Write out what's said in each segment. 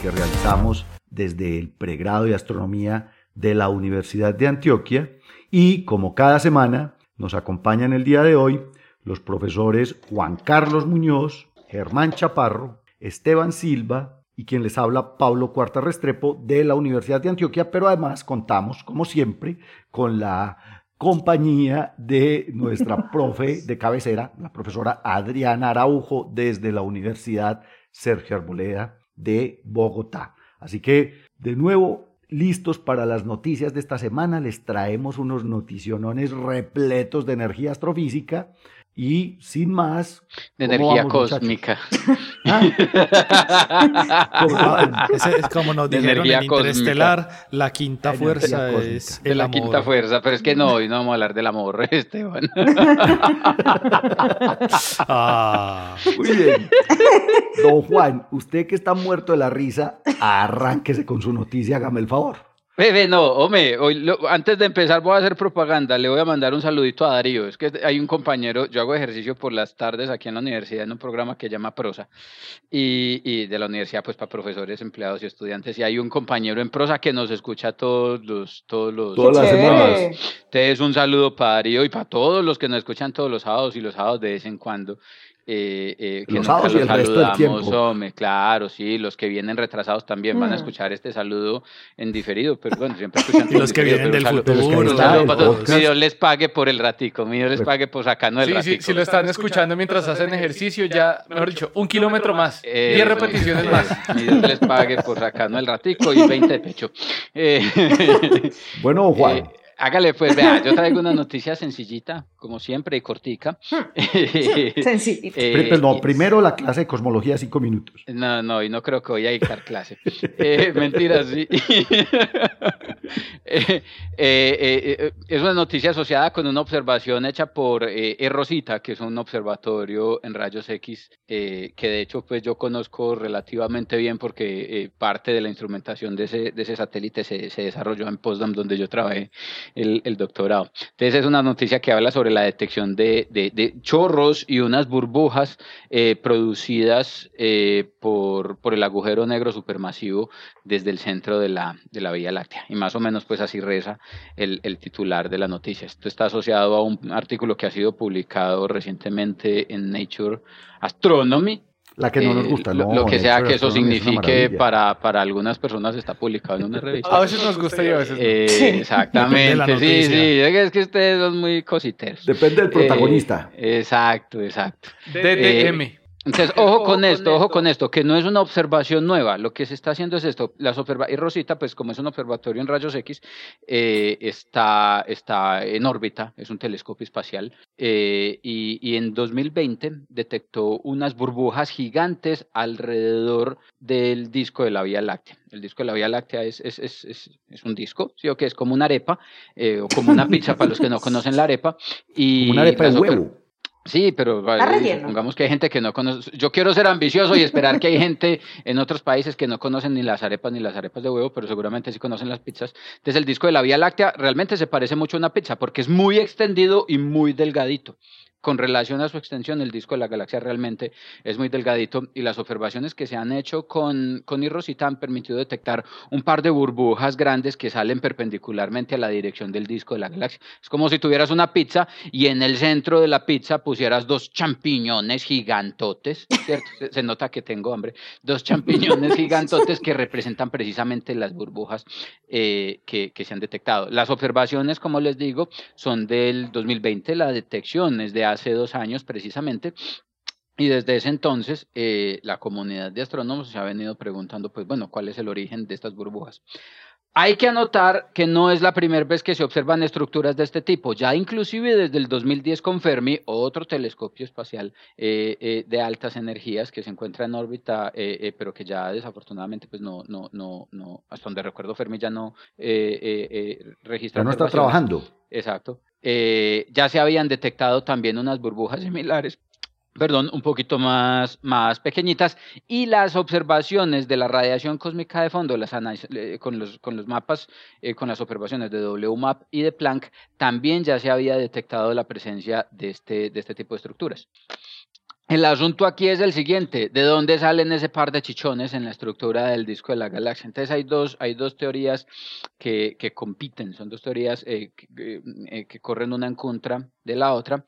que realizamos desde el pregrado de astronomía de la Universidad de Antioquia. Y como cada semana nos acompañan el día de hoy los profesores Juan Carlos Muñoz, Germán Chaparro, Esteban Silva y quien les habla Pablo Cuarta Restrepo de la Universidad de Antioquia, pero además contamos, como siempre, con la compañía de nuestra profe de cabecera, la profesora Adriana Araujo, desde la Universidad Sergio Arboleda de Bogotá. Así que, de nuevo, listos para las noticias de esta semana, les traemos unos noticionones repletos de energía astrofísica y sin más. De energía cósmica. ¿Ah? es como nos dijeron en Interestelar, la quinta fuerza es el la quinta fuerza, pero es que no, hoy no vamos a hablar del amor, Esteban. ah. Muy bien. Don Juan, usted que está muerto de la risa, arránquese con su noticia, hágame el favor. Bebe, no, hombre, hoy, antes de empezar voy a hacer propaganda, le voy a mandar un saludito a Darío. Es que hay un compañero, yo hago ejercicio por las tardes aquí en la universidad en un programa que llama Prosa y, y de la universidad pues para profesores, empleados y estudiantes. Y hay un compañero en Prosa que nos escucha todos los... Todos los Todas las semanas. Entonces un saludo para Darío y para todos los que nos escuchan todos los sábados y los sábados de vez en cuando. Eh, eh, que los sábados y el resto del tiempo. Hombre, claro, sí, los que vienen retrasados también van a escuchar este saludo en diferido, pero bueno, siempre escuchan. y los que vienen del futuro. mi Dios les pague por el ratico, mi Dios les pague por sacarnos el sí, ratico. Sí, si lo están escuchando mientras hacen ejercicio, ya, mejor dicho, un kilómetro más, eh, 10 repeticiones más. Mi Dios les pague por sacarnos el ratico y 20 de pecho. bueno, Juan. Eh, Hágale, pues, vea, yo traigo una noticia sencillita, como siempre, y cortica. Sencillita. eh, no, primero la clase de cosmología, cinco minutos. No, no, y no creo que voy a dictar clase. eh, mentira, sí. Eh, eh, eh, es una noticia asociada con una observación hecha por eh, Rosita, que es un observatorio en rayos X, que de hecho, pues yo conozco relativamente bien porque parte de la instrumentación de ese, de ese satélite se, se desarrolló en Potsdam, donde yo trabajé el, doctorado. Entonces es una noticia que habla sobre la detección de, de, de chorros y unas burbujas eh, producidas eh, por, por, el agujero negro supermasivo desde el centro de la, de la Vía Láctea. Y más o menos pues así reza el, el titular de la noticia. Esto está asociado a un artículo que ha sido publicado recientemente en Nature Astronomy, la que no nos gusta, lo, no, lo que sea que eso signifique para, para algunas personas está publicado en una revista. A veces nos gusta y a veces no. Eh, sí. Exactamente, sí, sí, es que ustedes son muy cositeros. Depende del protagonista. Eh, exacto, exacto. DDM. Entonces, ojo con esto, ojo con esto, que no es una observación nueva. Lo que se está haciendo es esto. Las observa y Rosita, pues como es un observatorio en rayos X, eh, está, está en órbita, es un telescopio espacial, eh, y, y, en 2020 detectó unas burbujas gigantes alrededor del disco de la Vía Láctea. El disco de la Vía Láctea es, es, es, es, es un disco, ¿sí o que Es como una arepa, eh, o como una pizza para los que no conocen la arepa. Y una arepa de huevo. Sí, pero pongamos que hay gente que no conoce. Yo quiero ser ambicioso y esperar que hay gente en otros países que no conocen ni las arepas ni las arepas de huevo, pero seguramente sí conocen las pizzas. Entonces el disco de la Vía Láctea realmente se parece mucho a una pizza porque es muy extendido y muy delgadito con relación a su extensión, el disco de la galaxia realmente es muy delgadito y las observaciones que se han hecho con, con Rosita han permitido detectar un par de burbujas grandes que salen perpendicularmente a la dirección del disco de la galaxia. Es como si tuvieras una pizza y en el centro de la pizza pusieras dos champiñones gigantotes, ¿cierto? Se, se nota que tengo hambre. Dos champiñones gigantotes que representan precisamente las burbujas eh, que, que se han detectado. Las observaciones, como les digo, son del 2020, la detección es de hace dos años precisamente. Y desde ese entonces eh, la comunidad de astrónomos se ha venido preguntando, pues bueno, ¿cuál es el origen de estas burbujas? Hay que anotar que no es la primera vez que se observan estructuras de este tipo. Ya inclusive desde el 2010 con Fermi, otro telescopio espacial eh, eh, de altas energías que se encuentra en órbita, eh, pero que ya desafortunadamente, pues no, no, no, no, hasta donde recuerdo Fermi ya no registra. Ya no está trabajando. Exacto. ya se habían detectado también unas burbujas similares perdón, un poquito más, más pequeñitas, y las observaciones de la radiación cósmica de fondo, las con, los, con los mapas, eh, con las observaciones de WMAP y de Planck, también ya se había detectado la presencia de este, de este tipo de estructuras. El asunto aquí es el siguiente, ¿de dónde salen ese par de chichones en la estructura del disco de la galaxia? Entonces hay dos, hay dos teorías que, que compiten, son dos teorías eh, que, eh, que corren una en contra de la otra.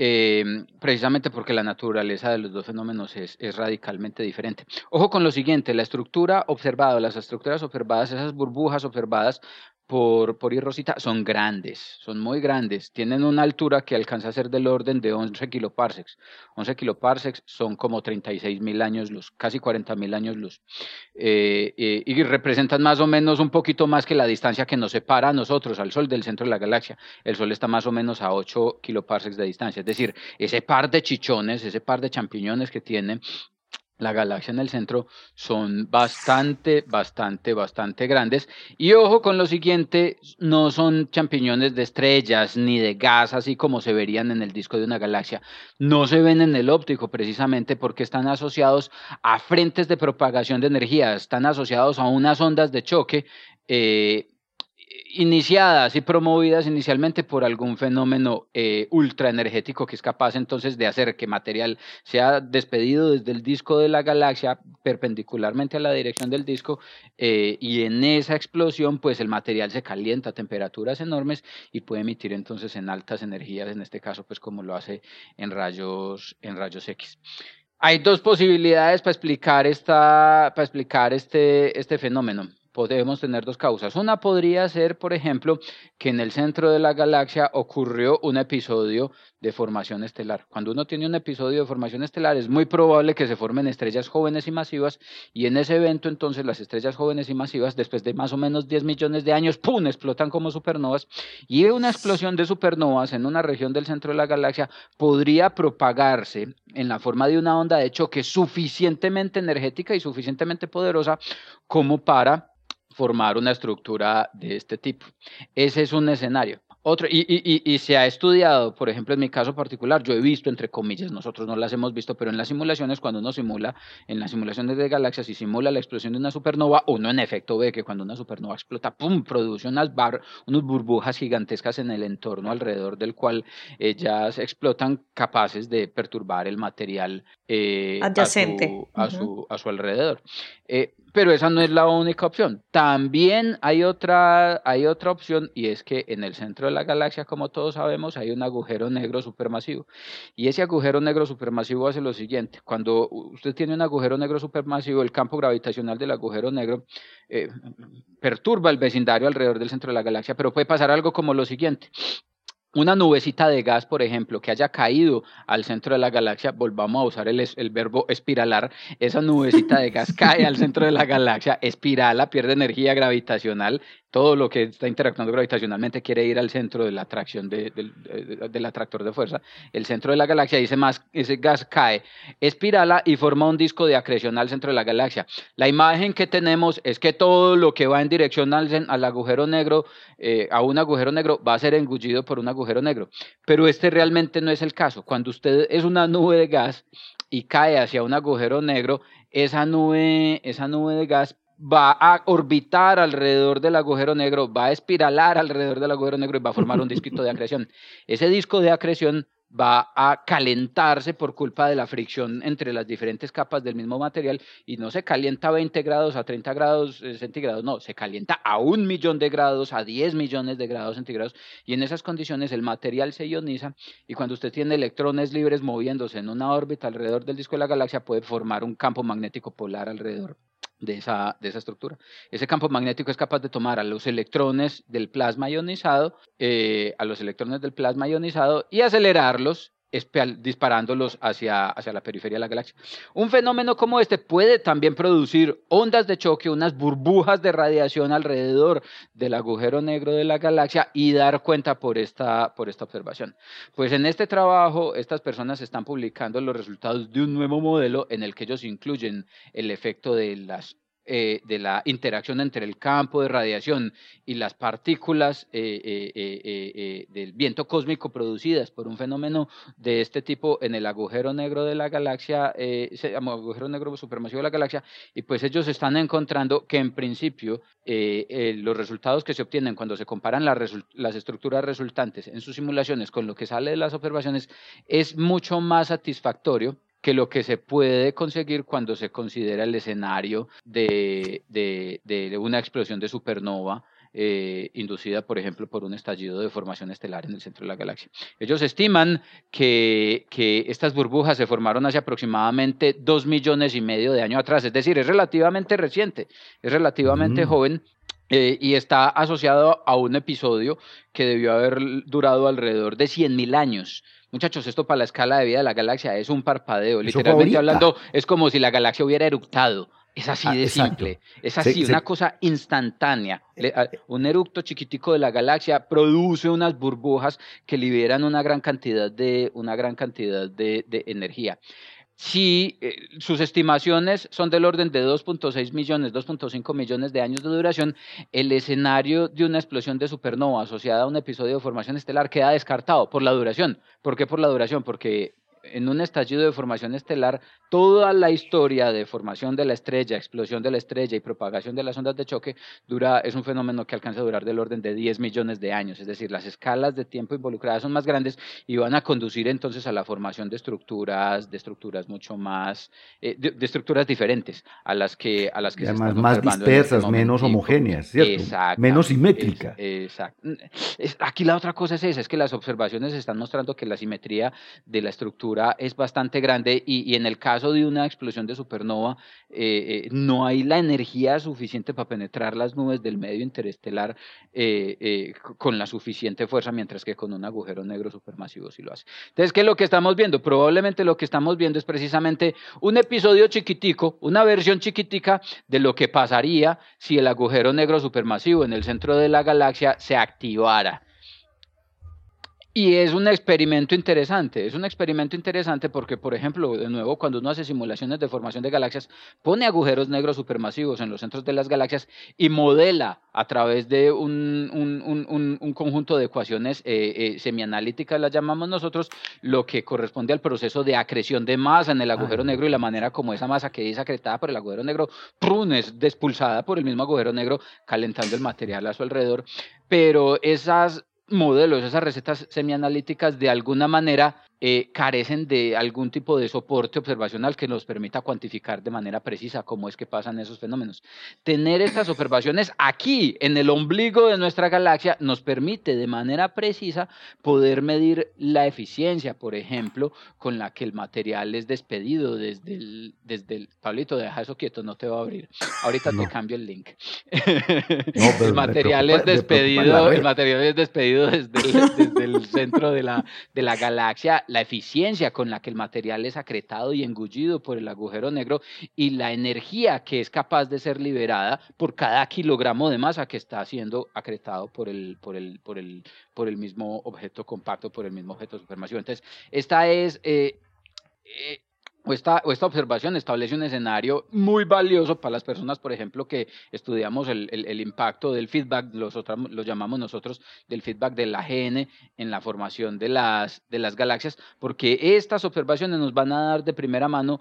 Eh, precisamente porque la naturaleza de los dos fenómenos es, es, radicalmente diferente. Ojo con lo siguiente, la estructura observada, las estructuras observadas, esas burbujas observadas por, por Rosita son grandes, son muy grandes. Tienen una altura que alcanza a ser del orden de 11 kiloparsecs. 11 kiloparsecs son como 36 mil años luz, casi 40 mil años luz. Eh, eh, y representan más o menos un poquito más que la distancia que nos separa a nosotros, al Sol, del centro de la galaxia. El Sol está más o menos a 8 kiloparsecs de distancia. Es decir, ese par de chichones, ese par de champiñones que tienen la galaxia en el centro son bastante, bastante, bastante grandes. Y ojo con lo siguiente, no son champiñones de estrellas ni de gas, así como se verían en el disco de una galaxia. No se ven en el óptico precisamente porque están asociados a frentes de propagación de energía, están asociados a unas ondas de choque. Eh, iniciadas y promovidas inicialmente por algún fenómeno eh, ultraenergético que es capaz entonces de hacer que material sea despedido desde el disco de la galaxia perpendicularmente a la dirección del disco eh, y en esa explosión pues el material se calienta a temperaturas enormes y puede emitir entonces en altas energías, en este caso pues como lo hace en rayos, en rayos X. Hay dos posibilidades para explicar, esta, para explicar este, este fenómeno podemos tener dos causas. Una podría ser, por ejemplo, que en el centro de la galaxia ocurrió un episodio de formación estelar. Cuando uno tiene un episodio de formación estelar es muy probable que se formen estrellas jóvenes y masivas y en ese evento entonces las estrellas jóvenes y masivas después de más o menos 10 millones de años, ¡pum!, explotan como supernovas y una explosión de supernovas en una región del centro de la galaxia podría propagarse en la forma de una onda de choque suficientemente energética y suficientemente poderosa como para formar una estructura de este tipo. Ese es un escenario. Otro, y, y, y, se ha estudiado, por ejemplo, en mi caso particular, yo he visto, entre comillas, nosotros no las hemos visto, pero en las simulaciones, cuando uno simula, en las simulaciones de galaxias y simula la explosión de una supernova, uno en efecto ve que cuando una supernova explota, ¡pum!, produce unas, bar, unas burbujas gigantescas en el entorno alrededor del cual ellas explotan capaces de perturbar el material eh, adyacente a su, a, su, alrededor. Eh, pero esa no es la única opción. También hay otra, hay otra opción y es que en el centro de la galaxia, como todos sabemos, hay un agujero negro supermasivo. Y ese agujero negro supermasivo hace lo siguiente. Cuando usted tiene un agujero negro supermasivo, el campo gravitacional del agujero negro eh, perturba el vecindario alrededor del centro de la galaxia, pero puede pasar algo como lo siguiente una nubecita de gas, por ejemplo, que haya caído al centro de la galaxia, volvamos a usar el, el, verbo espiralar, esa nubecita de gas cae al centro de la galaxia, espirala, pierde energía gravitacional, todo lo que está interactuando gravitacionalmente quiere ir al centro de la atracción del atractor de fuerza, el centro de la galaxia, ese, más, ese gas cae, espirala y forma un disco de acreción al centro de la galaxia. La imagen que tenemos es que todo lo que va en dirección al, al agujero negro, eh, a un agujero negro, va a ser engullido por un agujero negro. Pero este realmente no es el caso. Cuando usted es una nube de gas y cae hacia un agujero negro, esa nube, esa nube de gas va a orbitar alrededor del agujero negro, va a espiralar alrededor del agujero negro y va a formar un disco de acreción. Ese disco de acreción va a calentarse por culpa de la fricción entre las diferentes capas del mismo material y no se calienta a 20 grados, a 30 grados eh, centígrados, no, se calienta a un millón de grados, a 10 millones de grados centígrados y en esas condiciones el material se ioniza y cuando usted tiene electrones libres moviéndose en una órbita alrededor del disco de la galaxia puede formar un campo magnético polar alrededor de esa, de esa estructura. Ese campo magnético es capaz de tomar a los electrones del plasma ionizado, eh, a los electrones del plasma ionizado y acelerarlos disparándolos hacia, hacia la periferia de la galaxia. Un fenómeno como este puede también producir ondas de choque, unas burbujas de radiación alrededor del agujero negro de la galaxia y dar cuenta por esta, por esta observación. Pues en este trabajo, estas personas están publicando los resultados de un nuevo modelo en el que ellos incluyen el efecto de las eh, de la interacción entre el campo de radiación y las partículas eh, eh, del viento cósmico producidas por un fenómeno de este tipo en el agujero negro de la galaxia, se llama agujero negro supermasivo de la galaxia, y pues ellos están encontrando que en principio los resultados que se obtienen cuando se comparan las estructuras resultantes en sus simulaciones con lo que sale de las observaciones es mucho más satisfactorio que lo que se puede conseguir cuando se considera el escenario de, de, una explosión de supernova eh, inducida, por ejemplo, por un estallido de formación estelar en el centro de la galaxia. Ellos estiman que, que estas burbujas se formaron hace aproximadamente dos millones y medio de años atrás, es decir, es relativamente reciente, es relativamente mm. joven eh, y está asociado a un episodio que debió haber durado alrededor de 100.000 años. Muchachos, esto para la escala de vida de la galaxia es un parpadeo. Literalmente hablando, es como si la galaxia hubiera eructado. Es así ah, de simple. Es así, una cosa instantánea. Un eructo chiquitico de la galaxia produce unas burbujas que liberan una gran cantidad de, una gran cantidad de energía si eh, sus estimaciones son del orden de 2.6 millones, 2.5 millones de años de duración, el escenario de una explosión de supernova asociada a un episodio de formación estelar queda descartado por la duración. ¿Por qué por la duración? Porque en un estallido de formación estelar, toda la historia de formación de la estrella, explosión de la estrella y propagación de las ondas de choque dura, es un fenómeno que alcanza a durar del orden de 10 millones de años. Es decir, las escalas de tiempo involucradas son más grandes y van a conducir entonces a la formación de estructuras, de estructuras mucho más, eh, de, estructuras diferentes a las que, a las que se están más este dispersas, menos homogéneas, ¿cierto? Menos simétricas. exacto. Aquí la otra cosa es esa, es que las observaciones están mostrando que la simetría de la estructura es bastante grande y, en el caso de una explosión de supernova eh, eh, no hay la energía suficiente para penetrar las nubes del medio interestelar eh, con la suficiente fuerza, mientras que con un agujero negro supermasivo sí lo hace. Entonces, ¿qué es lo que estamos viendo? Probablemente lo que estamos viendo es precisamente un episodio chiquitico, una versión chiquitica de lo que pasaría si el agujero negro supermasivo en el centro de la galaxia se activara. Y es un experimento interesante, es un experimento interesante porque, por ejemplo, de nuevo, cuando uno hace simulaciones de formación de galaxias, pone agujeros negros supermasivos en los centros de las galaxias y modela a través de un, un, conjunto de ecuaciones eh, eh, semianalíticas, las llamamos nosotros, lo que corresponde al proceso de acreción de masa en el agujero negro y la manera como esa masa que es acretada por el agujero negro, prun, es despulsada por el mismo agujero negro, calentando el material a su alrededor. Pero esas modelos, esas recetas semianalíticas de alguna manera eh, carecen de algún tipo de soporte observacional que nos permita cuantificar de manera precisa cómo es que pasan esos fenómenos. Tener estas observaciones aquí, en el ombligo de nuestra galaxia, nos permite de manera precisa poder medir la eficiencia, por ejemplo, con la que el material es despedido desde el, desde el Pablito, deja eso quieto, no te va a abrir. Ahorita te cambio el link. el material es despedido, el material es despedido desde el, desde el centro de la, de la galaxia la eficiencia con la que el material es acretado y engullido por el agujero negro y la energía que es capaz de ser liberada por cada kilogramo de masa que está siendo acretado por el, por el, por el, por el mismo objeto compacto, por el mismo objeto supermasivo. Entonces, esta es... Eh, eh, esta, esta, observación establece un escenario muy valioso para las personas, por ejemplo, que estudiamos el, el, impacto del feedback, los lo llamamos nosotros del feedback del AGN en la formación de las, de las galaxias, porque estas observaciones nos van a dar de primera mano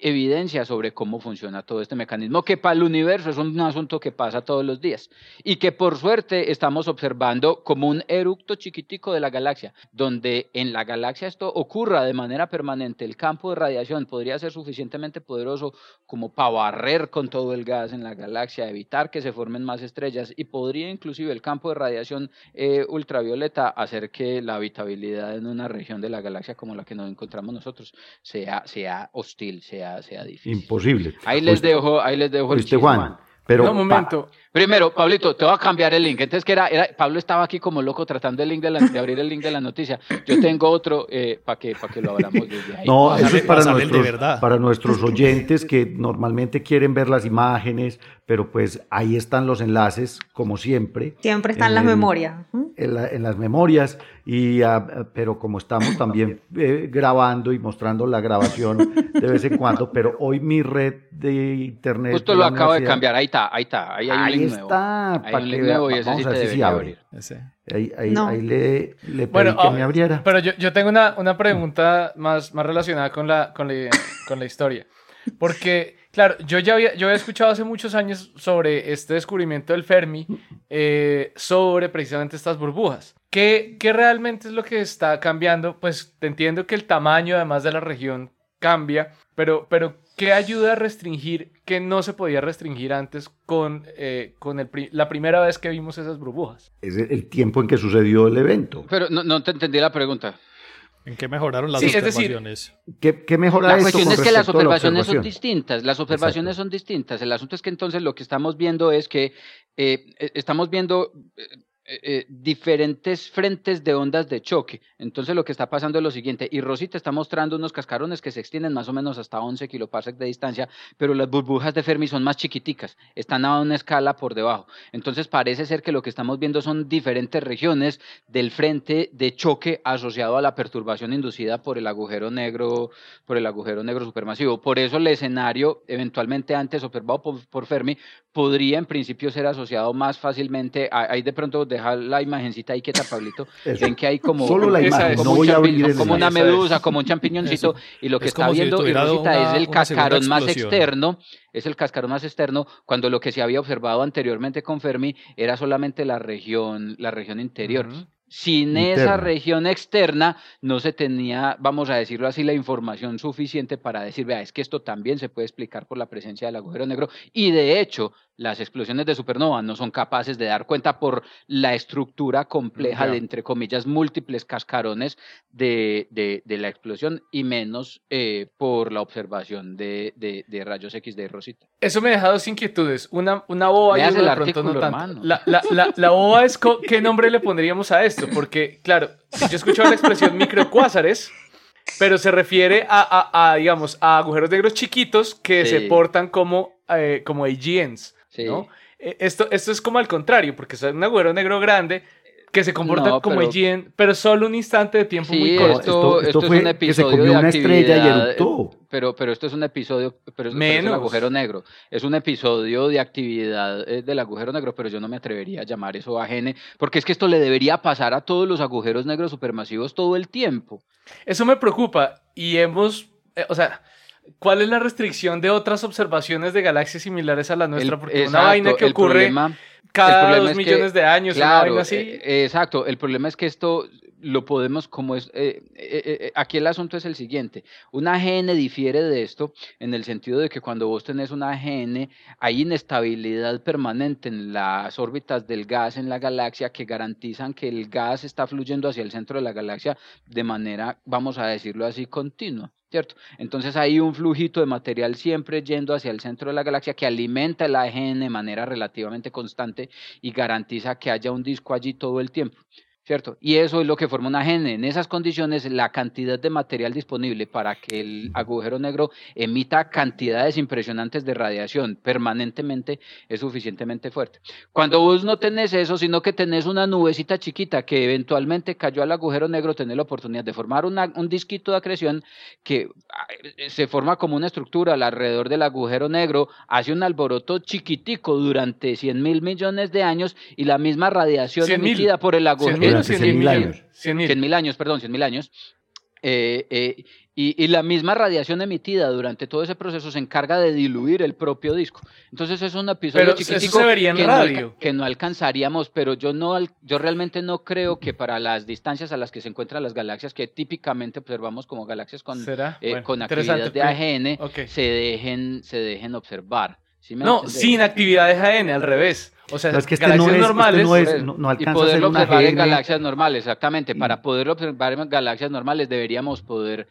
evidencia sobre cómo funciona todo este mecanismo, que para el universo es un asunto que pasa todos los días y que por suerte estamos observando como un eructo chiquitico de la galaxia, donde en la galaxia esto ocurra de manera permanente, el campo de radiación podría ser suficientemente poderoso como para barrer con todo el gas en la galaxia, evitar que se formen más estrellas y podría inclusive el campo de radiación eh, ultravioleta hacer que la habitabilidad en una región de la galaxia como la que nos encontramos nosotros sea, sea hostil, sea sea, difícil. Imposible. Ahí les dejo, ahí les dejo el Juan, pero un momento. Primero, Pablito, te voy a cambiar el link. Entonces, que era, era Pablo estaba aquí como loco tratando el link de, la, de abrir el link de la noticia. Yo tengo otro eh, para que, para que lo abramos desde ahí. No, eso es para nuestros, para nuestros oyentes que normalmente quieren ver las imágenes, pero pues ahí están los enlaces, como siempre. Siempre están en las memorias. En, las memorias, y, ah, pero como estamos también eh, grabando y mostrando la grabación de vez en cuando, pero hoy mi red de internet... Justo lo acabo de cambiar, ahí está, ahí está, ahí hay link está, Hay un link nuevo y ese sí te debería abrir. Ahí, ahí, ahí, le, le pedí que me abriera. Pero yo, yo tengo una, una pregunta más, más relacionada con la, con la, con la historia. Porque Claro, yo ya había, yo había escuchado hace muchos años sobre este descubrimiento del Fermi, eh, sobre precisamente estas burbujas. ¿Qué, ¿Qué, realmente es lo que está cambiando? Pues te entiendo que el tamaño, además de la región, cambia, pero, pero ¿qué ayuda a restringir que no se podía restringir antes con, eh, con el, la primera vez que vimos esas burbujas? Es el tiempo en que sucedió el evento. Pero no, no te entendí la pregunta. ¿En qué mejoraron las observaciones? ¿qué, ¿qué, mejora La cuestión es que las observaciones son distintas. Las observaciones son distintas. El asunto es que entonces lo que estamos viendo es que eh, e, estamos viendo eh, eh, diferentes frentes de ondas de choque. Entonces lo que está pasando es lo siguiente, y Rosy te está mostrando unos cascarones que se extienden más o menos hasta 11 kiloparsecs de distancia, pero las burbujas de Fermi son más chiquiticas, están a una escala por debajo. Entonces parece ser que lo que estamos viendo son diferentes regiones del frente de choque asociado a la perturbación inducida por el agujero negro, por el agujero negro supermasivo. Por eso el escenario eventualmente antes observado por, Fermi podría en principio ser asociado más fácilmente, ahí de pronto dejar la imagencita ahí quieta, Pablito, ven que hay como, Solo la imagen, como, como una medusa, como un champiñoncito, y lo que está viendo Rosita es el cascarón más externo, es el cascarón más externo, cuando lo que se había observado anteriormente con Fermi era solamente la región, la región interior. Sin esa región externa no se tenía, vamos a decirlo así, la información suficiente para decir, vea, es que esto también se puede explicar por la presencia del agujero negro. Y de hecho, las explosiones de supernova no son capaces de dar cuenta por la estructura compleja de, entre comillas, múltiples cascarones de, de, la explosión y menos eh, por la observación de, rayos X de Rosita. Eso me deja dos inquietudes. Una, una boba y de pronto no tanto. La, la, la, la, boba es qué nombre le pondríamos a esto, porque, claro, yo he escuchado la expresión microcuásares pero se refiere a, a, digamos, a agujeros negros chiquitos que se portan como, eh, como AGNs. ¿No? E, esto, esto es como al contrario, porque es un agujero negro grande que se comporta como pero... pero solo un instante de tiempo muy corto. Esto, fue es un episodio de una estrella y eruptó. Pero, pero esto es un episodio, pero, es un agujero negro. Es un episodio de actividad eh, del agujero negro, pero yo no me atrevería a llamar eso AGN, porque es que esto le debería pasar a todos los agujeros negros supermasivos todo el tiempo. Eso me preocupa y hemos, eh, o sea, ¿Cuál es la restricción de otras observaciones de galaxias similares a la nuestra? Porque una vaina que ocurre cada dos millones de años, una vaina así. Eh, exacto, el problema es que esto lo podemos, como es, eh, eh, aquí el asunto es el siguiente, una AGN difiere de esto en el sentido de que cuando vos tenés una AGN hay inestabilidad permanente en las órbitas del gas en la galaxia que garantizan que el gas está fluyendo hacia el centro de la galaxia de manera, vamos a decirlo así, continua. ¿cierto? Entonces hay un flujito de material siempre yendo hacia el centro de la galaxia que alimenta el AGN de manera relativamente constante y garantiza que haya un disco allí todo el tiempo. ¿Cierto? Y eso es lo que forma una AGN. En esas condiciones, la cantidad de material disponible para que el agujero negro emita cantidades impresionantes de radiación permanentemente es suficientemente fuerte. Cuando vos no tenés eso, sino que tenés una nubecita chiquita que eventualmente cayó al agujero negro, tenés la oportunidad de formar un disquito de acreción que ah, se forma como una estructura alrededor del agujero negro, hace un alboroto chiquitico durante 100 mil millones de años y la misma radiación emitida por el agujero 100 mil años. 100 mil años, perdón, 100 mil años. Eh, eh, y, la misma radiación emitida durante todo ese proceso se encarga de diluir el propio disco. Entonces es un episodio chiquitico que, No, alcanzaríamos, pero yo no yo realmente no creo que para las distancias a las que se encuentran las galaxias, que típicamente observamos como galaxias con, eh, con actividad de AGN, se, dejen, se dejen observar. no, sin actividad de AGN, al revés. O sea, es que este galaxias este normales. no, es, no, alcanza y poderlo observar en galaxias normales, exactamente. Para mm. poder observar en galaxias normales deberíamos poder.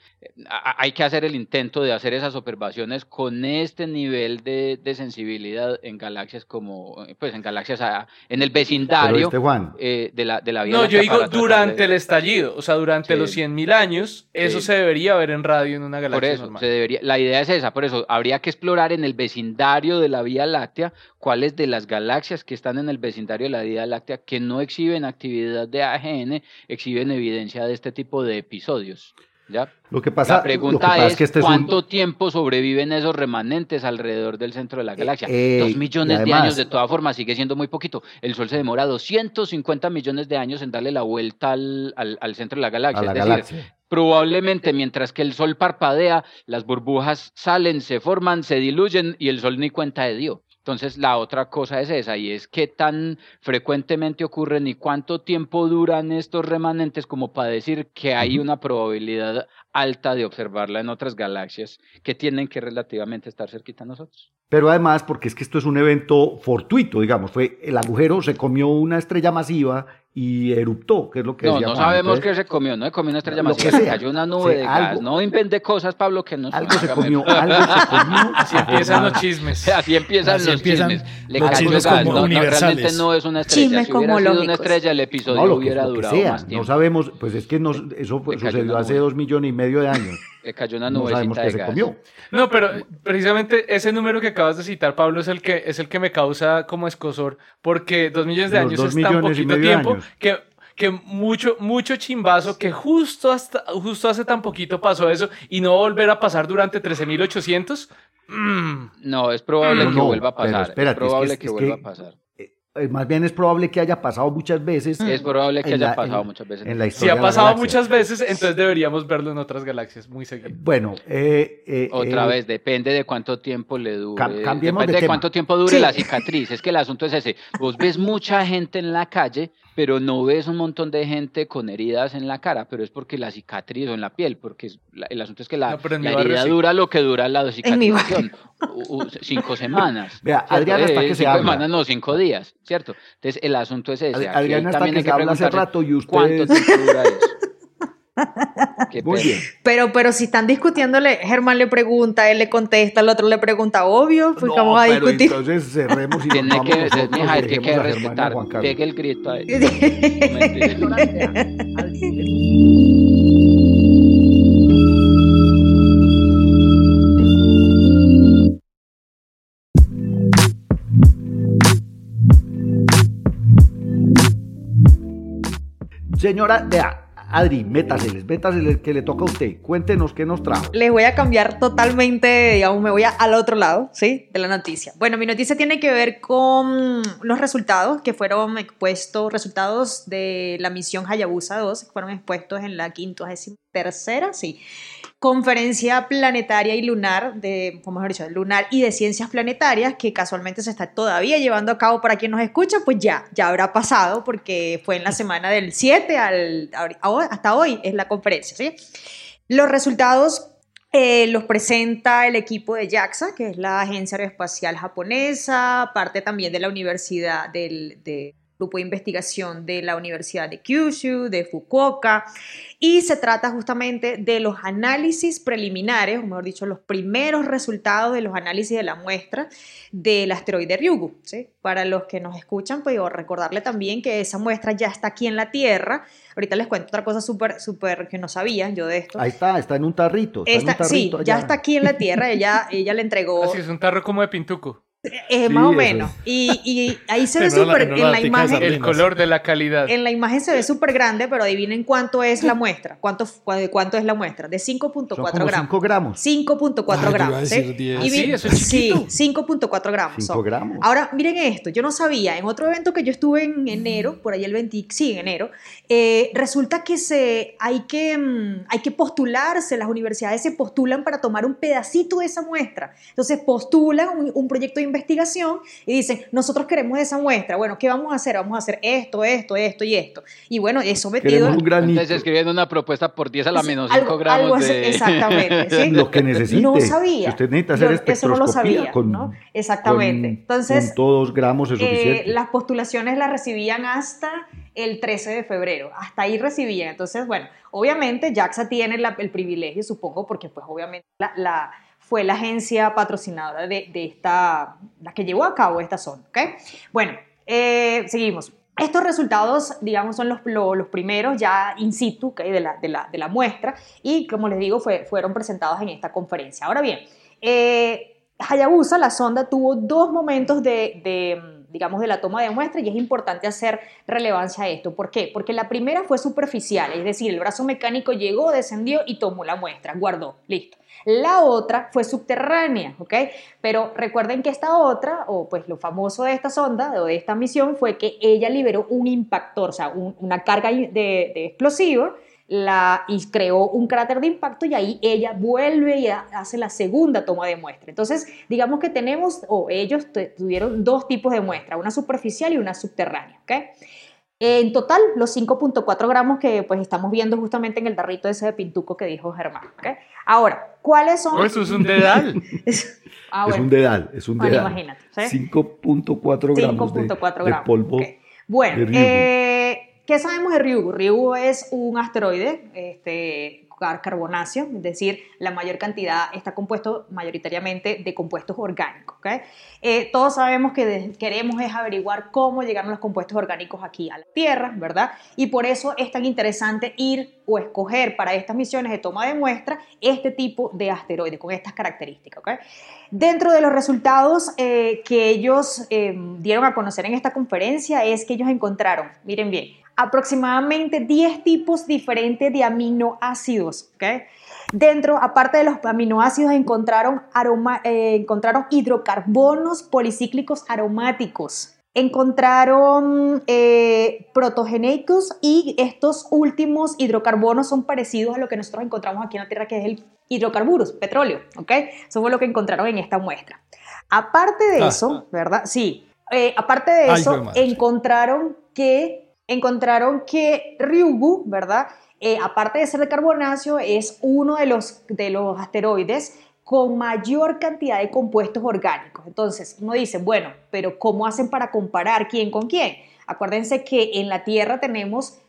Hay que hacer el intento de hacer esas observaciones con este nivel de, de sensibilidad en galaxias como. Pues en galaxias en el vecindario eh, de, la, de la Vía No, yo digo durante el estallido. O sea, durante los 100.000 años, eso se debería ver en radio en una galaxia. Por eso, Se debería, la idea es esa. Por eso, habría que explorar en el vecindario de la Vía Láctea cuáles de las galaxias que están en el vecindario de la Vía Láctea que no exhiben actividad de AGN exhiben evidencia de este tipo de episodios. ¿ya? Lo que pasa, la pregunta es, este cuánto tiempo sobreviven esos remanentes alrededor del centro de la galaxia. Eh, Dos millones de años, de todas formas, sigue siendo muy poquito. El Sol se demora 250 millones de años en darle la vuelta al, al, centro de la galaxia. es decir, probablemente mientras que el Sol parpadea, las burbujas salen, se forman, se diluyen y el Sol ni cuenta de dio. Entonces, la otra cosa es esa, y es qué tan frecuentemente ocurren y cuánto tiempo duran estos remanentes como para decir que hay una probabilidad alta de observarla en otras galaxias que tienen que relativamente estar cerquita a nosotros. Pero además, porque es que esto es un evento fortuito, digamos, fue el agujero se comió una estrella masiva y eruptó, que es lo que No, no sabemos qué se comió, no se comió una estrella masiva, se cayó una nube de gas, no invente cosas, Pablo, que no Algo se comió, algo se comió. Así empiezan los chismes. Así empiezan los chismes. Le cayó gas, no, realmente no es una estrella, si hubiera sido una estrella el episodio hubiera durado más tiempo. No sabemos, pues es que nos, eso sucedió hace dos millones y medio de años. Le cayó una nube no de gas. Comió. No, pero precisamente ese número que acabas de citar, Pablo, es el que, es el que me causa como escosor, porque dos millones de años es tan poquito tiempo que que mucho, mucho chimbazo, que justo, hasta, justo hace tan poquito pasó eso y no volver a pasar durante 13.800. Mm. No, es probable que vuelva a pasar. es probable que, vuelva a pasar. Eh, más bien es probable que haya pasado muchas veces. Es probable que haya pasado muchas veces. En la historia si ha pasado muchas veces, entonces deberíamos verlo en otras galaxias muy seguido. Bueno, eh, eh, otra vez, depende de cuánto tiempo le dure. depende de, cuánto tiempo dure la cicatriz. Es que el asunto es ese. Vos ves mucha gente en la calle pero no ves un montón de gente con heridas en la cara, pero es porque la cicatriz o en la piel, porque el asunto es que la, herida dura lo que dura la cicatrización, cinco semanas. Vea, Adriana, hasta que se Cinco semanas, no, cinco días, ¿cierto? Entonces el asunto es ese. Adriana, hasta que se habla hace rato y usted... ¿Cuánto tiempo dura eso? Muy bien. Pero, pero si están discutiéndole, Germán le pregunta, él le contesta, el otro le pregunta, obvio, pues vamos a discutir. Entonces cerremos y Tiene nos que, es, mija, que, que respetar. Pegue el grito a él. Señora, vea, Adri, métaseles, métaseles que le toca a usted. Cuéntenos qué nos trajo. Les voy a cambiar totalmente, digamos, me voy al otro lado, ¿sí? De la noticia. Bueno, mi noticia tiene que ver con los resultados que fueron expuestos, resultados de la misión Hayabusa 2, que fueron expuestos en la quinta tercera, sí, conferencia planetaria y lunar, de, como mejor dicho, lunar y de ciencias planetarias, que casualmente se está todavía llevando a cabo para quien nos escucha, pues ya, ya habrá pasado, porque fue en la semana del 7 al, hasta hoy es la conferencia, ¿sí? Los resultados eh, los presenta el equipo de JAXA, que es la agencia aeroespacial japonesa, parte también de la Universidad del, de grupo de investigación de la Universidad de Kyushu, de Fukuoka, y se trata justamente de los análisis preliminares, o mejor dicho, los primeros resultados de los análisis de la muestra del asteroide Ryugu. ¿sí? Para los que nos escuchan, pues recordarle también que esa muestra ya está aquí en la Tierra. Ahorita les cuento otra cosa súper, súper que no sabía yo de esto. Ahí está, está en un tarrito. sí, ya está aquí en la Tierra, ella, ella le entregó... Así es, un tarro como de pintuco. Eh, más o menos. Y, ahí se ve súper en la imagen. El color de la calidad. En la imagen se ve súper grande, pero adivinen cuánto es la muestra. ¿Cuánto, cuánto es la muestra? De 5.4 gramos. 5 gramos. 5.4 gramos. sí, 5.4 gramos. 5 gramos. Ahora, miren esto. Yo no sabía. En otro evento que yo estuve en enero, por ahí el 20, sí, en enero, eh, resulta que se, hay, que, mm, hay que postularse. Las universidades se postulan para tomar un pedacito de esa muestra. Entonces, postulan un, un proyecto de investigación y dicen, nosotros queremos esa muestra. Bueno, ¿qué vamos a hacer? Vamos a hacer esto, esto, esto y esto. Y bueno, eso metido... Un Entonces escriben una propuesta por 10 a la menos 5 gramos de... Exactamente. ¿sí? Lo que necesite. No sabía. usted necesita hacer Yo, Eso no lo sabía, con, ¿no? Exactamente. Entonces... Con todos gramos es suficiente. Eh, las postulaciones las recibían hasta el 13 de febrero. Hasta ahí recibían. Entonces, bueno, obviamente JAXA tiene el privilegio, supongo, porque pues obviamente la, fue la agencia patrocinadora de, esta, la que llevó a cabo esta zona. ¿ok? Bueno, eh, seguimos. Estos resultados, digamos, son los, los, primeros ya in situ de, la, de, la, de, la, muestra y, como les digo, fue, fueron presentados en esta conferencia. Ahora bien, eh, Hayabusa, la sonda, tuvo dos momentos de digamos, de la toma de muestra y es importante hacer relevancia a esto. ¿Por qué? Porque la primera fue superficial, es decir, el brazo mecánico llegó, descendió y tomó la muestra, guardó, listo. La otra fue subterránea, ¿ok? Pero recuerden que esta otra, o pues lo famoso de esta sonda o de esta misión fue que ella liberó un impactor, o sea, una carga de, de explosivo la, y creó un cráter de impacto y ahí ella vuelve y hace la segunda toma de muestra. Entonces, digamos que tenemos, o ellos tuvieron dos tipos de muestra, una superficial y una subterránea. ¿okay? En total, los 5.4 gramos que pues estamos viendo justamente en el tarrito ese de pintuco que dijo Germán. ¿okay? Ahora, ¿cuáles son? eso es un dedal. Ah, es, un dedal, es un dedal. imagínate. 5.4 gramos, de, gramos, polvo. Bueno, eh, ¿Qué sabemos de Ryugu? Ryugu es un asteroide este, carbonáceo, es decir, la mayor cantidad está compuesto mayoritariamente de compuestos orgánicos. ¿okay? Eh, todos sabemos que queremos es averiguar cómo llegaron los compuestos orgánicos aquí a la Tierra, ¿verdad? Y por eso es tan interesante ir o escoger para estas misiones de toma de muestra este tipo de asteroides con estas características. Dentro de los resultados eh, que ellos eh, dieron a conocer en esta conferencia es que ellos encontraron, miren bien, aproximadamente 10 tipos diferentes de aminoácidos. ¿okay? Dentro, aparte de los aminoácidos, encontraron, aroma, eh, encontraron hidrocarbonos policíclicos aromáticos. Encontraron eh, y estos últimos hidrocarbonos son parecidos a lo que nosotros encontramos aquí en la Tierra, que es el hidrocarburos, petróleo. ¿ok? Eso fue lo que encontraron en esta muestra. Aparte de ah. eso, ¿verdad? Sí. Eh, aparte de eso, encontraron que encontraron que Ryugu, ¿verdad? Eh, aparte de ser de carbonáceo, es uno de los, de los asteroides con mayor cantidad de compuestos orgánicos. Entonces, uno dice, bueno, pero ¿cómo hacen para comparar quién con quién? Acuérdense que en la Tierra tenemos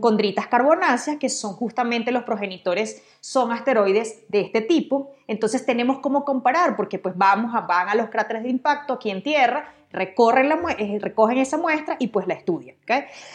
condritas carbonáceas, que son justamente los progenitores, son asteroides de este tipo. Entonces tenemos cómo comparar, porque pues vamos a, van a los cráteres de impacto aquí en Tierra, recorren la, eh, recogen esa muestra y pues la estudian.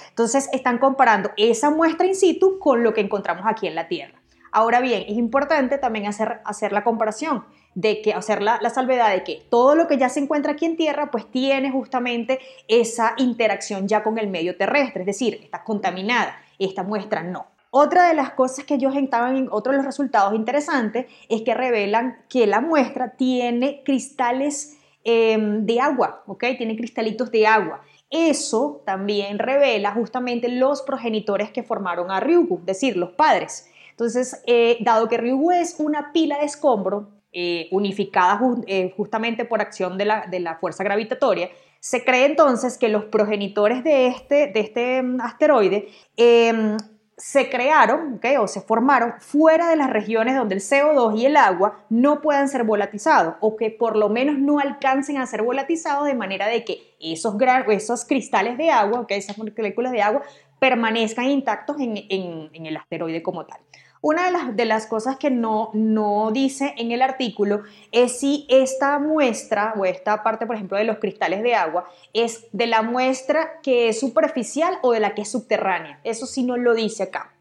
Entonces están comparando esa muestra in situ con lo que encontramos aquí en la Tierra. Ahora bien, es importante también hacer, hacer la comparación de que hacer la, la, salvedad de que todo lo que ya se encuentra aquí en tierra pues tiene justamente esa interacción ya con el medio terrestre, es decir, está contaminada, esta muestra no. Otra de las cosas que ellos estaban en otro de los resultados interesantes es que revelan que la muestra tiene cristales Em, de agua, ¿ok? Tiene cristalitos de agua. Eso también revela justamente los progenitores que formaron a Ryugu, es decir, los padres. Entonces, eh, dado que Ryugu es una pila de escombro eh, unificada eh, justamente por acción de la, de la, fuerza gravitatoria, se cree entonces que los progenitores de este, de este mm, asteroide em, se crearon o se formaron fuera de las regiones donde el CO2 y el agua no puedan ser volatizados o que por lo menos no alcancen a ser volatizados de manera de que esos, esos cristales de agua, esas moléculas de agua, permanezcan intactos en, en el asteroide como tal. Una de las, de las cosas que no, no dice en el artículo es si esta muestra o esta parte, por ejemplo, de los cristales de agua es de la muestra que es superficial o de la que es subterránea. Eso sí no lo dice acá.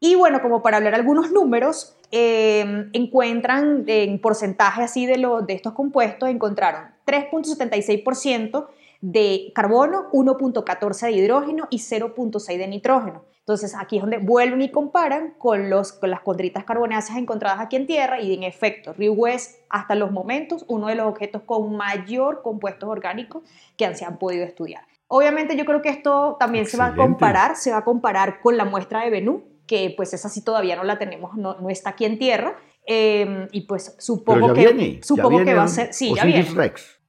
Y bueno, como para hablar algunos números, eh, encuentran en porcentaje así de, de estos compuestos, encontraron 3.76% de carbono, 1.14 de hidrógeno y 0.6 de nitrógeno. Entonces aquí es donde vuelven y comparan con, los, con las condritas carbonáceas encontradas aquí en Tierra y en efecto, Ryugu es hasta los momentos uno de los objetos con mayor compuestos orgánicos que se han podido estudiar. Obviamente yo creo que esto también se va a comparar, se va a comparar con la muestra de Bennu, que pues esa sí todavía no la tenemos, no, no está aquí en Tierra, em, y pues supongo que, supongo que va a ser, sí, ya viene.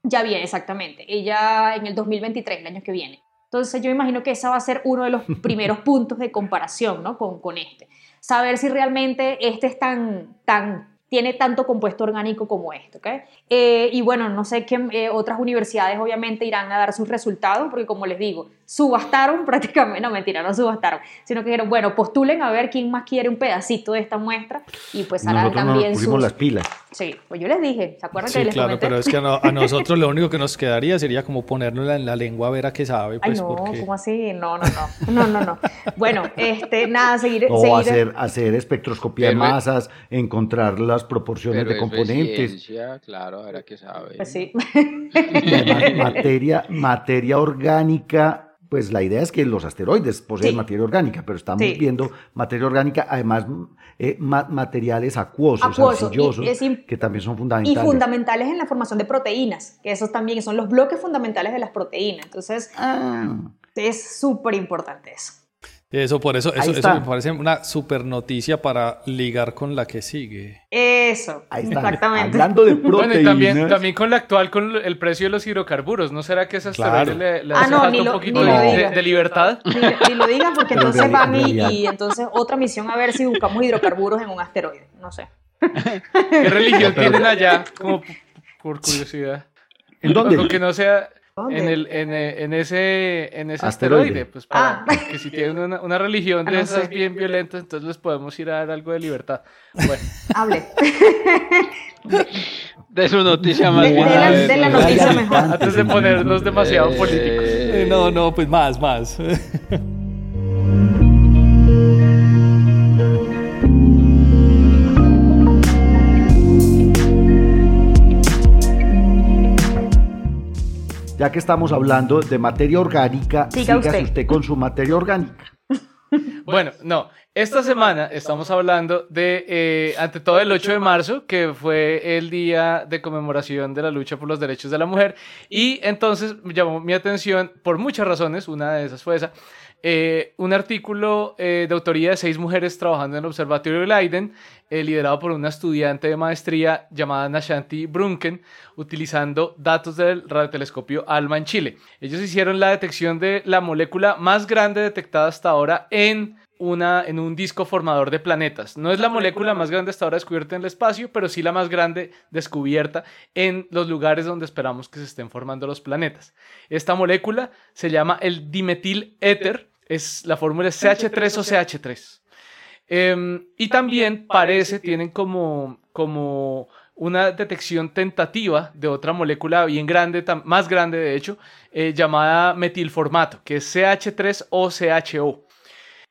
Ya viene, exactamente. Ella en el 2023, el año que viene. Entonces yo imagino que esa va a ser uno de los primeros puntos de comparación ¿no? con, con este. Saber si realmente este es tan, tan tiene tanto compuesto orgánico como esto. ¿okay? Eh, y bueno, no sé qué eh, otras universidades obviamente irán a dar sus resultados, porque como les digo, subastaron prácticamente, no mentira, no subastaron, sino que dijeron, bueno, postulen a ver quién más quiere un pedacito de esta muestra y pues harán también nos pusimos las pilas. Sí, pues yo les dije, ¿se acuerdan sí, que les claro, pero es que a, nosotros lo único que nos quedaría sería como ponernos en la lengua a ver a qué sabe. Pues, Ay, no, ¿cómo así? No, no, no, no, no, no. Bueno, este, nada, seguir... O hacer, hacer espectroscopía de masas, encontrar las proporciones de componentes. claro, a ver a qué sabe. Pues sí. materia, materia orgánica pues la idea es que los asteroides poseen materia orgánica, pero estamos viendo materia orgánica, además eh, materiales acuosos, arcillosos, que también son fundamentales. Y fundamentales en la formación de proteínas, que esos también son los bloques fundamentales de las proteínas. Entonces, ah. es súper importante eso. Eso, por eso, eso, eso, me parece una super noticia para ligar con la que sigue. Eso, exactamente. Hablando de proteínas. Bueno, y también, también con la actual, con el precio de los hidrocarburos. ¿No será que ese asteroide le, le ah, no, un poquito de, libertad? Ni, lo digan porque entonces van y, y, entonces otra misión a ver si buscamos hidrocarburos en un asteroide. No sé. ¿Qué religión tienen allá? Como por curiosidad. ¿En dónde? Aunque no sea... En, el, en, eh, en, ese, en ese asteroide. pues para, ah. que si tienen una, una religión de esas bien violentas, entonces les podemos ir a dar algo de libertad. Bueno. Hable. De su noticia más de, de, la, de la noticia mejor. Antes de ponernos demasiado políticos. Eh, no, no, pues más, más. ya que estamos hablando de materia orgánica, siga usted. con su materia orgánica. Bueno, no, esta semana estamos hablando de, eh, ante todo, el 8 de marzo, que fue el día de conmemoración de la lucha por los derechos de la mujer, y entonces llamó mi atención por muchas razones, una de esas fue esa, eh, un artículo eh, de autoría de seis mujeres trabajando en el Observatorio de Leiden, eh, liderado por una estudiante de maestría llamada Nashanti Brunken, utilizando datos del radiotelescopio ALMA en Chile. Ellos hicieron la detección de la molécula más grande detectada hasta ahora en una, en un disco formador de planetas. No es la molécula más grande hasta ahora descubierta en el espacio, pero sí la más grande descubierta en los lugares donde esperamos que se estén formando los planetas. Esta molécula se llama el dimetil éter es, la fórmula es CH3 o CH3. Em, y también parece, tienen como, como una detección tentativa de otra molécula bien grande, más grande de hecho, eh, llamada metilformato, que es CH3 o CHO.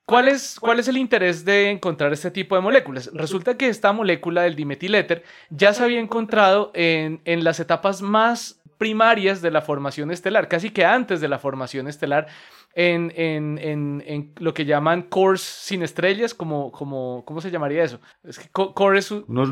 ¿Cuál es, ¿Cuál es, el interés de encontrar este tipo de moléculas? Resulta que esta molécula del dimetiléter ya se había encontrado en, en las etapas más primarias de la formación estelar, casi que antes de la formación estelar, en, en, en, en, lo que llaman cores sin estrellas, como, como, ¿cómo se llamaría eso? Es que core es Unos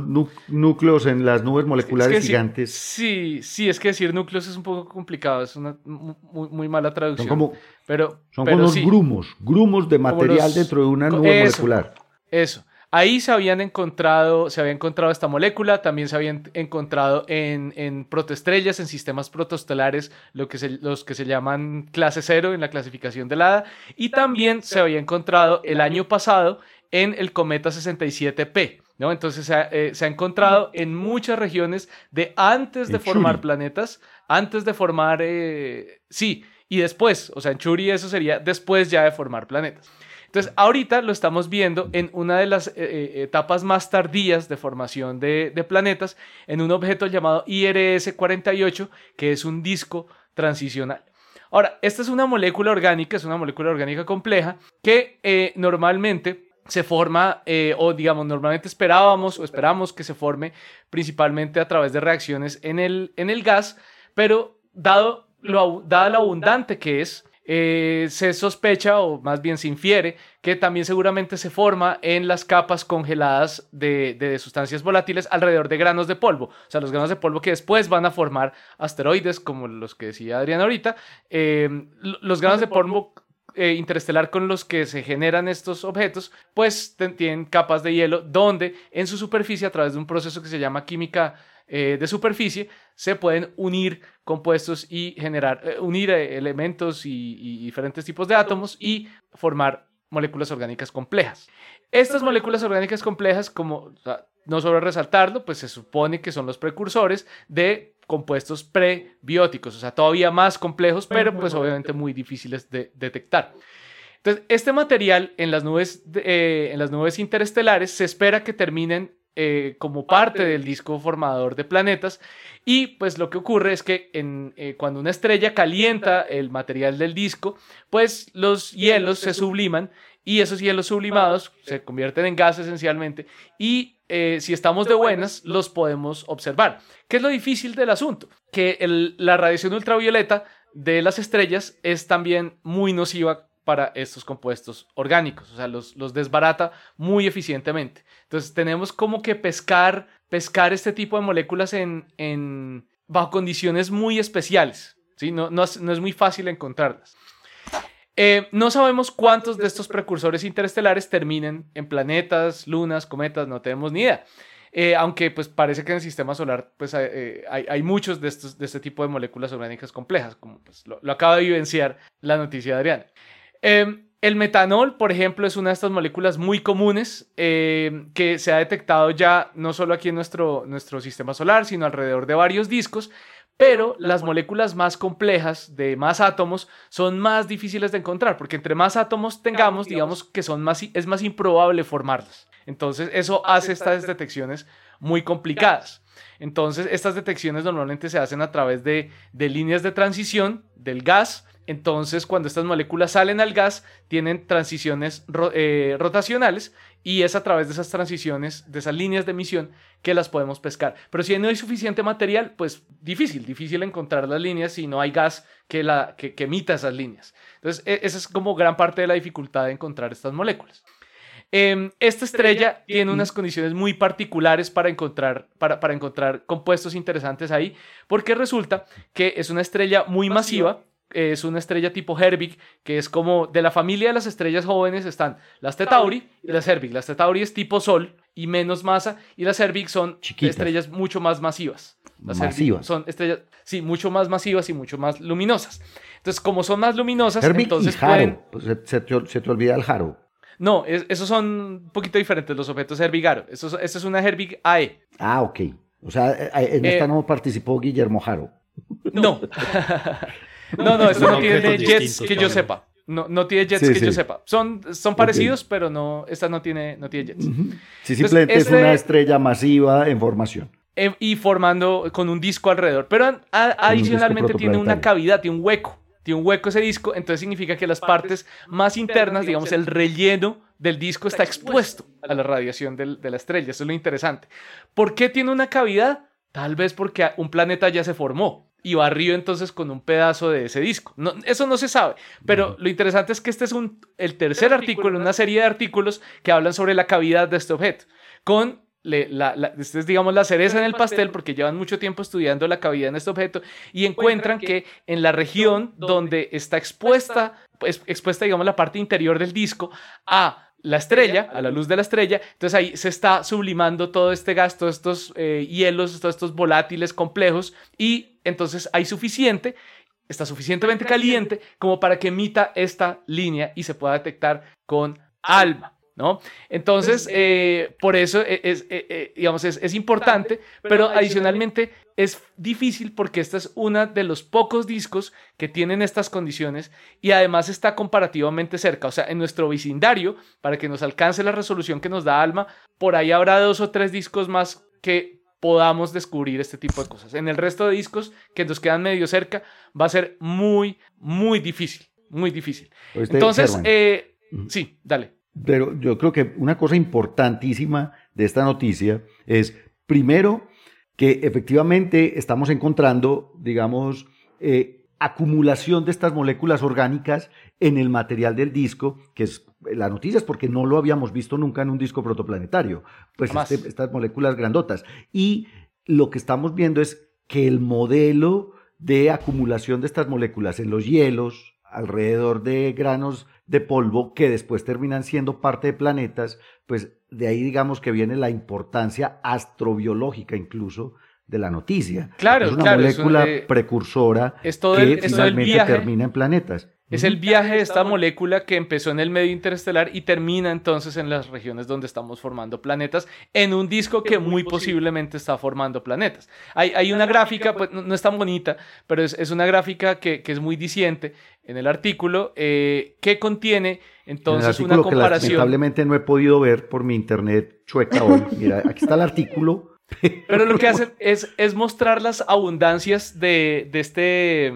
núcleos en las nubes moleculares gigantes. Sí, sí, es que decir núcleos es un poco complicado, es una muy, muy mala traducción. Son como, pero, son como unos grumos, grumos de material dentro de una nube molecular. Eso. Ahí se habían encontrado, se había encontrado esta molécula, también se habían encontrado en, en protoestrellas, en sistemas protostelares, lo que los que se llaman clase cero en la clasificación del HADA, y también se había encontrado el año pasado en el cometa 67P. ¿no? Entonces se ha, eh, encontrado en muchas regiones de antes de formar planetas, antes de formar, eh, sí, y después, o sea, en Churi eso sería después ya de formar planetas. Entonces, ahorita lo estamos viendo en una de las eh, eh, etapas más tardías de formación de, planetas, en un objeto llamado IRS-48, que es un disco transicional. Ahora, esta es una molécula orgánica, es una molécula orgánica compleja que eh, normalmente se forma, o digamos, normalmente esperábamos o esperamos que se forme principalmente a través de reacciones en el, en el gas, pero dado lo, dada lo abundante que es, eh, se sospecha, o más bien se infiere, que también seguramente se forma en las capas congeladas de, sustancias volátiles alrededor de granos de polvo. O sea, los granos de polvo que después van a formar asteroides, como los que decía Adrián ahorita. Eh, los granos de polvo eh, interestelar con los que se generan estos objetos, pues tienen capas de hielo donde en su superficie, a través de un proceso que se llama química eh, de superficie, se pueden unir compuestos y generar, eh, unir elementos y, diferentes tipos de átomos y formar moléculas orgánicas complejas. Estas moléculas orgánicas complejas, como no solo resaltarlo, pues se supone que son los precursores de compuestos prebióticos, o sea, todavía más complejos, pero pues obviamente muy difíciles de detectar. Entonces, este material en las nubes, eh, en las nubes interestelares se espera que terminen eh, como parte del disco. formador de planetas. Y pues lo que ocurre es que en, eh, cuando una estrella calienta el material del disco, pues los hielos se subliman y esos hielos sublimados se convierten en gas esencialmente y eh, si estamos de buenas, los podemos observar. ¿Qué es lo difícil del asunto? Que la radiación ultravioleta de las estrellas es también muy nociva para estos compuestos orgánicos, o sea, los, desbarata muy eficientemente. Entonces tenemos como que pescar, pescar este tipo de moléculas en, bajo condiciones muy especiales, ¿sí? no, no es muy fácil encontrarlas. Eh, no sabemos cuántos de estos precursores interestelares terminen en planetas, lunas, cometas, no tenemos ni idea. Eh, aunque pues parece que en el sistema solar pues eh, hay, muchos de, este tipo de moléculas orgánicas complejas, como pues, lo, acaba de vivenciar la noticia de Adrián. Em, el metanol, por ejemplo, es una de estas moléculas muy comunes que se ha detectado ya no solo aquí en nuestro, nuestro sistema solar, sino alrededor de varios discos, pero las moléculas más complejas de más átomos son más difíciles de encontrar, porque entre más átomos tengamos, digamos que son más, es más improbable formarlas. Entonces, eso hace estas detecciones muy complicadas. Entonces, estas detecciones normalmente se hacen a través de, de líneas de transición del gas entonces, cuando estas moléculas salen al gas, tienen transiciones eh, rotacionales y es a través de esas transiciones, de esas líneas de emisión, que las podemos pescar. Pero si no hay suficiente material, pues difícil, difícil encontrar las líneas si no hay gas que, la, que, emita esas líneas. Entonces, e, esa es como gran parte de la dificultad de encontrar estas moléculas. Em, esta estrella tiene unas condiciones muy particulares para encontrar, para, para encontrar compuestos interesantes ahí, porque resulta que es una estrella muy masiva es una estrella tipo Herbig, que es como de la familia de las estrellas jóvenes están las Tetauri y las Herbig. Las Tetauri es tipo Sol y menos masa, y las Herbig son estrellas mucho más masivas. Las masivas. son estrellas, sí, mucho más masivas y mucho más luminosas. Entonces, como son más luminosas, entonces y Haro. Pues, se, te, olvida el Haro. No, esos son un poquito diferentes los objetos Herbig-Haro. Eso, es una Herbig AE. Ah, ok. O sea, eh, eh, en esta eh, no participó Guillermo Haro. No. No, no, esto no tiene jets que yo sepa. No, no tiene jets que yo sepa. Son, son parecidos, pero no, esta no tiene, no tiene jets. Sí, simplemente es una estrella masiva en formación. Eh, y formando con un disco alrededor. Pero adicionalmente tiene una cavidad, tiene un hueco. Tiene un hueco ese disco, entonces significa que las partes más internas, digamos, el relleno del disco está expuesto a la radiación de la estrella. Eso es lo interesante. ¿Por qué tiene una cavidad? Tal vez porque un planeta ya se formó y barrió entonces con un pedazo de ese disco. No, eso no se sabe, pero lo interesante es que este es un, el tercer artículo, una serie de artículos que hablan sobre la cavidad de este objeto, con la, es, digamos la cereza en el pastel porque llevan mucho tiempo estudiando la cavidad en este objeto y encuentran que en la región donde está expuesta, pues, expuesta digamos la parte interior del disco a la estrella, a la luz de la estrella, entonces ahí se está sublimando todo este gas, todos estos eh, hielos, todos estos volátiles complejos y entonces hay suficiente, está suficientemente caliente como para que emita esta línea y se pueda detectar con alma. ¿No? Entonces, pues, eh, por eso e, es, e, e, digamos, es, importante, pero adicionalmente es difícil porque esta es una de los pocos discos que tienen estas condiciones y además está comparativamente cerca, o sea, en nuestro vecindario, para que nos alcance la resolución que nos da Alma, por ahí habrá dos o tres discos más que podamos descubrir este tipo de cosas. En el resto de discos que nos quedan medio cerca, va a ser muy, muy difícil, muy difícil. Entonces, eh, sí, dale. Pero yo creo que una cosa importantísima de esta noticia es, primero, que efectivamente estamos encontrando, digamos, eh, acumulación de estas moléculas orgánicas en el material del disco, que es la noticia es porque no lo habíamos visto nunca en un disco protoplanetario, pues este, estas moléculas grandotas. Y lo que estamos viendo es que el modelo de acumulación de estas moléculas en los hielos, alrededor de granos de polvo que después terminan siendo parte de planetas, pues de ahí digamos que viene la importancia astrobiológica incluso de la noticia. Claro, es una claro, molécula precursora que finalmente termina en planetas. Es el viaje de esta molécula que empezó en el medio interestelar y termina entonces en las regiones donde estamos formando planetas, en un disco que muy posiblemente está formando planetas. Hay, hay una gráfica, pues no, es tan bonita, pero es, es una gráfica que, que, es muy diciente en el artículo, eh, que contiene entonces una comparación. Que lamentablemente no he podido ver por mi internet chueca hoy. Mira, aquí está el artículo. Pero lo que hace es, es mostrar las abundancias de, de este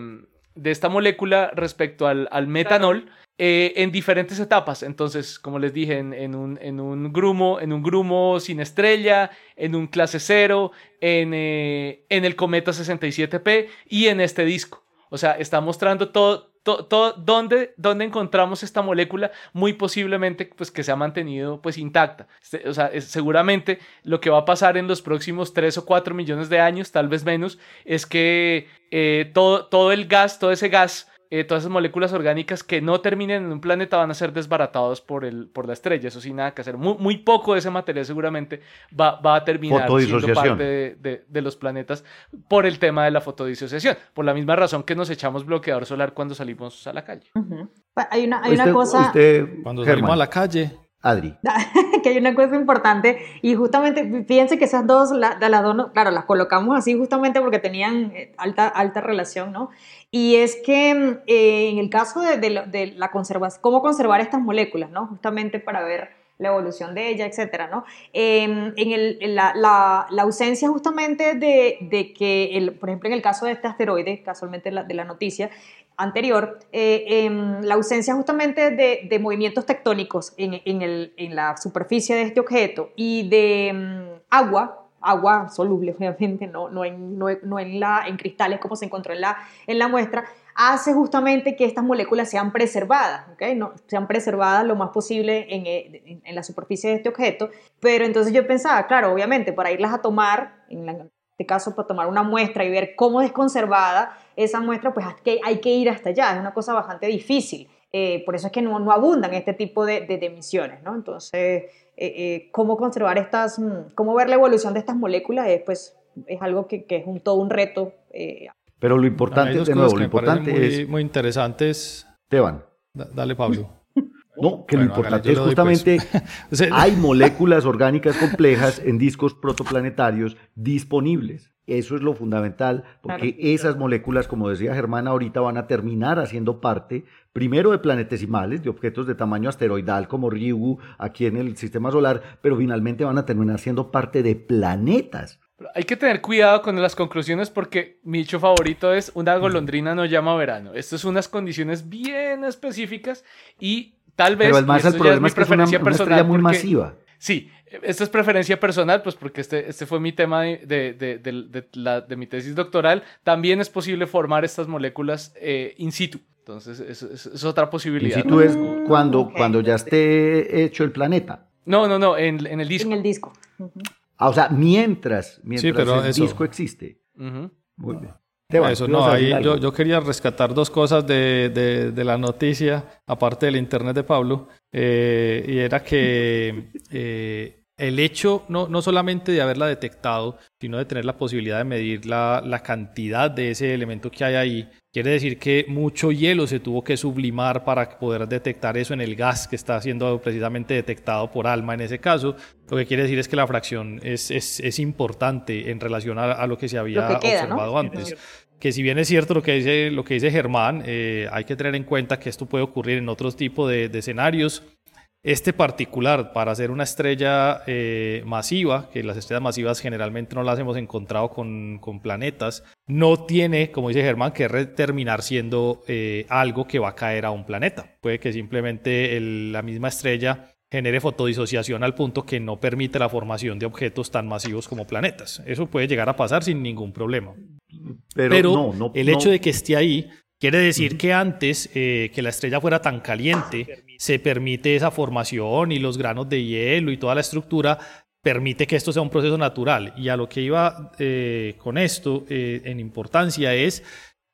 de esta molécula respecto al, metanol eh, en diferentes etapas. Entonces, como les dije, en, un, en, un, grumo, en un grumo sin estrella, en un clase cero, en, eh, en el cometa 67P y en este disco. O sea, está mostrando todo, todo, ¿dónde, ¿dónde, encontramos esta molécula? Muy posiblemente pues, que se ha mantenido pues, intacta. O sea, seguramente lo que va a pasar en los próximos 3 o 4 millones de años, tal vez menos, es que eh, todo, todo el gas, todo ese gas eh, todas esas moléculas orgánicas que no terminen en un planeta van a ser desbaratados por, el, por la estrella. Eso sin nada que hacer. Muy, muy poco de ese material seguramente va, va a terminar siendo parte de, de, los planetas por el tema de la fotodisociación. Por la misma razón que nos echamos bloqueador solar cuando salimos a la calle. Hay una, hay una cosa... cuando salimos a la calle... Adri. que hay una cosa importante y justamente fíjense que esas dos, la, de las dos, claro, las colocamos así justamente porque tenían eh, alta, alta relación, ¿no? Y es que mm, eh, en el caso de, de, la conservación, cómo conservar estas moléculas, ¿no? Justamente para ver la evolución de ella, etcétera, ¿no? Em, en, el, la, la, la, ausencia justamente de, de que, el, por ejemplo, en el caso de este asteroide, casualmente de la noticia anterior, eh, em, la ausencia justamente de, de movimientos tectónicos en, en, el, en, la superficie de este objeto y de em, agua, agua soluble, obviamente, no, no, en, no, en, la, en cristales como se encontró en la, en la muestra, hace justamente que estas moléculas sean preservadas, ¿okay? no, sean preservadas lo más posible en, en, la superficie de este objeto. Pero entonces yo pensaba, claro, obviamente, para irlas a tomar, en, este caso, para tomar una muestra y ver cómo es conservada esa muestra, pues hay que, ir hasta allá, es una cosa bastante difícil. Eh, por eso es que no, no abundan este tipo de, de, de emisiones, ¿no? Entonces, eh, eh, cómo conservar estas, mm, cómo ver la evolución de estas moléculas, es, pues, es algo que, que es un, todo un reto. Eh. Pero lo importante, de nuevo, lo importante muy, es... Muy interesantes. Esteban. dale, Pablo. No, que lo importante es justamente pues. hay moléculas orgánicas complejas en discos protoplanetarios disponibles. Eso es lo fundamental, porque esas moléculas, como decía Germán ahorita, van a terminar haciendo parte, primero de planetesimales, de objetos de tamaño asteroidal como Ryugu aquí en el sistema solar, pero finalmente van a terminar siendo parte de planetas. Hay que tener cuidado con las conclusiones porque mi dicho favorito es una golondrina no llama verano. Esto es unas condiciones bien específicas y tal vez... Pero el, más el problema es, que es una, una muy masiva. Sí, esto es preferencia personal, pues porque este, este fue mi tema de, de, de, la, de, mi tesis doctoral. También es posible formar estas moléculas eh, in situ. Entonces, es, es, otra posibilidad. In situ es cuando, cuando ya esté hecho el planeta. No, no, no, en, en el disco. En el disco. ah, o sea, mientras, mientras el disco existe. Muy bien. Eso, no, ahí yo, yo, quería rescatar dos cosas de, de, de, la noticia, aparte del internet de Pablo, eh, y era que eh, el hecho no, no solamente de haberla detectado, sino de tener la posibilidad de medir la, la, cantidad de ese elemento que hay ahí, quiere decir que mucho hielo se tuvo que sublimar para poder detectar eso en el gas que está siendo precisamente detectado por ALMA en ese caso. Lo que quiere decir es que la fracción es, es, es importante en relación a, lo que se había observado antes que si bien es cierto lo que dice, lo que dice Germán, eh, hay que tener en cuenta que esto puede ocurrir en otros tipos de, de escenarios. Este particular, para hacer una estrella eh, masiva, que las estrellas masivas generalmente no las hemos encontrado con, con planetas, no tiene, como dice Germán, que terminar siendo eh, algo que va a caer a un planeta. Puede que simplemente la misma estrella genere fotodisociación al punto que no permite la formación de objetos tan masivos como planetas. Eso puede llegar a pasar sin ningún problema. Pero, el hecho de que esté ahí Quiere decir que antes eh, que la estrella fuera tan caliente, se permite esa formación y los granos de hielo y toda la estructura permite que esto sea un proceso natural. Y a lo que iba eh, con esto eh, en importancia es,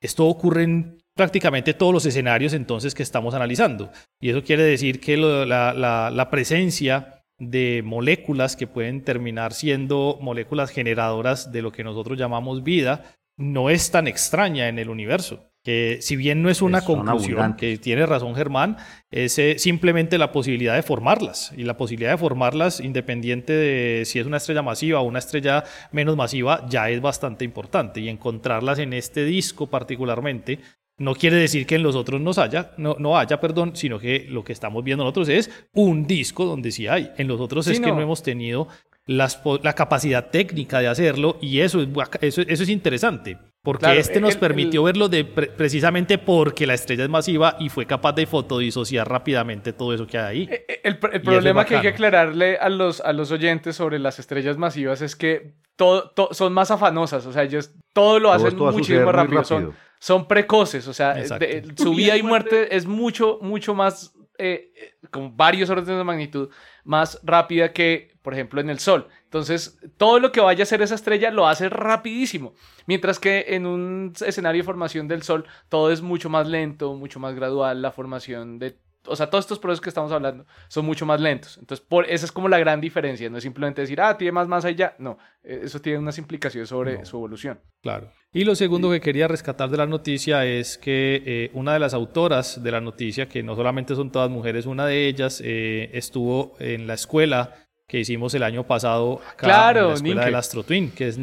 esto ocurre en prácticamente todos los escenarios entonces que estamos analizando. Y eso quiere decir que la, presencia de moléculas que pueden terminar siendo moléculas generadoras de lo que nosotros llamamos vida no es tan extraña en el universo. Que si bien no es una conclusión, que tiene razón Germán, es eh, simplemente la posibilidad de formarlas. Y la posibilidad de formarlas, independiente de si es una estrella masiva o una estrella menos masiva, ya es bastante importante. Y encontrarlas en este disco particularmente, no quiere decir que en los otros no haya, no, no haya, perdón, sino que lo que estamos viendo nosotros es un disco donde sí hay. En los otros es que no hemos tenido las, la capacidad técnica de hacerlo y eso es, eso, eso es interesante. Porque este nos permitió verlo de, precisamente porque la estrella es masiva y fue capaz de fotodisociar rápidamente todo eso que hay ahí. Eh, eh, el, el problema que hay que aclararle a los, a los oyentes sobre las estrellas masivas es que todo, son más afanosas, o sea, ellos todo lo hacen muchísimo rápido. Son, son precoces, o sea, su vida y muerte es mucho, mucho más, eh, con varios órdenes de magnitud, más rápida que, por ejemplo, en el Sol. Entonces, todo lo que vaya a hacer esa estrella lo hace rapidísimo. Mientras que en un escenario de formación del Sol, todo es mucho más lento, mucho más gradual, la formación de o sea, todos estos procesos que estamos hablando son mucho más lentos. Entonces, por, esa es como la gran diferencia. No es simplemente decir, ah, tiene más masa y ya. No, eh, eso tiene unas implicaciones sobre su evolución. Claro. Y lo segundo que quería rescatar de la noticia es que eh, una de las autoras de la noticia, que no solamente son todas mujeres, una de ellas eh, estuvo en la escuela que hicimos el año pasado acá claro, en la escuela del Astro Twin, que es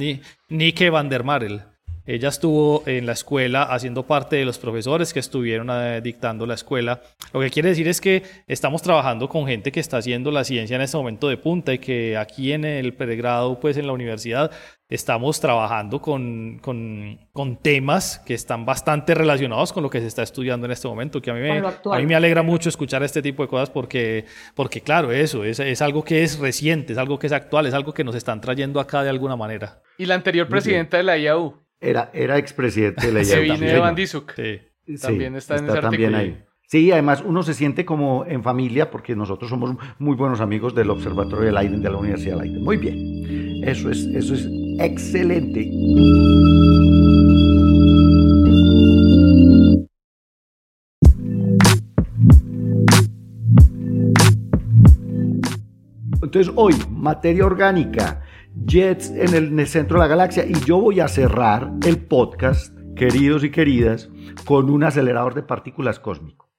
Nike van der Marel. Ella estuvo en la escuela haciendo parte de los profesores que estuvieron eh, dictando la escuela. Lo que quiere decir es que estamos trabajando con gente que está haciendo la ciencia en este momento de punta y que aquí en el pregrado, pues en la universidad, estamos trabajando con, con, con, temas que están bastante relacionados con lo que se está estudiando en este momento, que a mí me, a mí me alegra mucho escuchar este tipo de cosas porque, porque claro, eso es, es, algo que es reciente, es algo que es actual, es algo que nos están trayendo acá de alguna manera. Y la anterior presidenta de la IAU. Era, era expresidente de la Se viene de Van Sí. También está, en ese también ahí. Sí, además uno se siente como en familia porque nosotros somos muy buenos amigos del Observatorio de Leiden de la Universidad de Leiden. Muy bien, eso es, eso es excelente. Entonces hoy, materia orgánica, jets en el, centro de la galaxia y yo voy a cerrar el podcast, queridos y queridas, con un acelerador de partículas cósmico.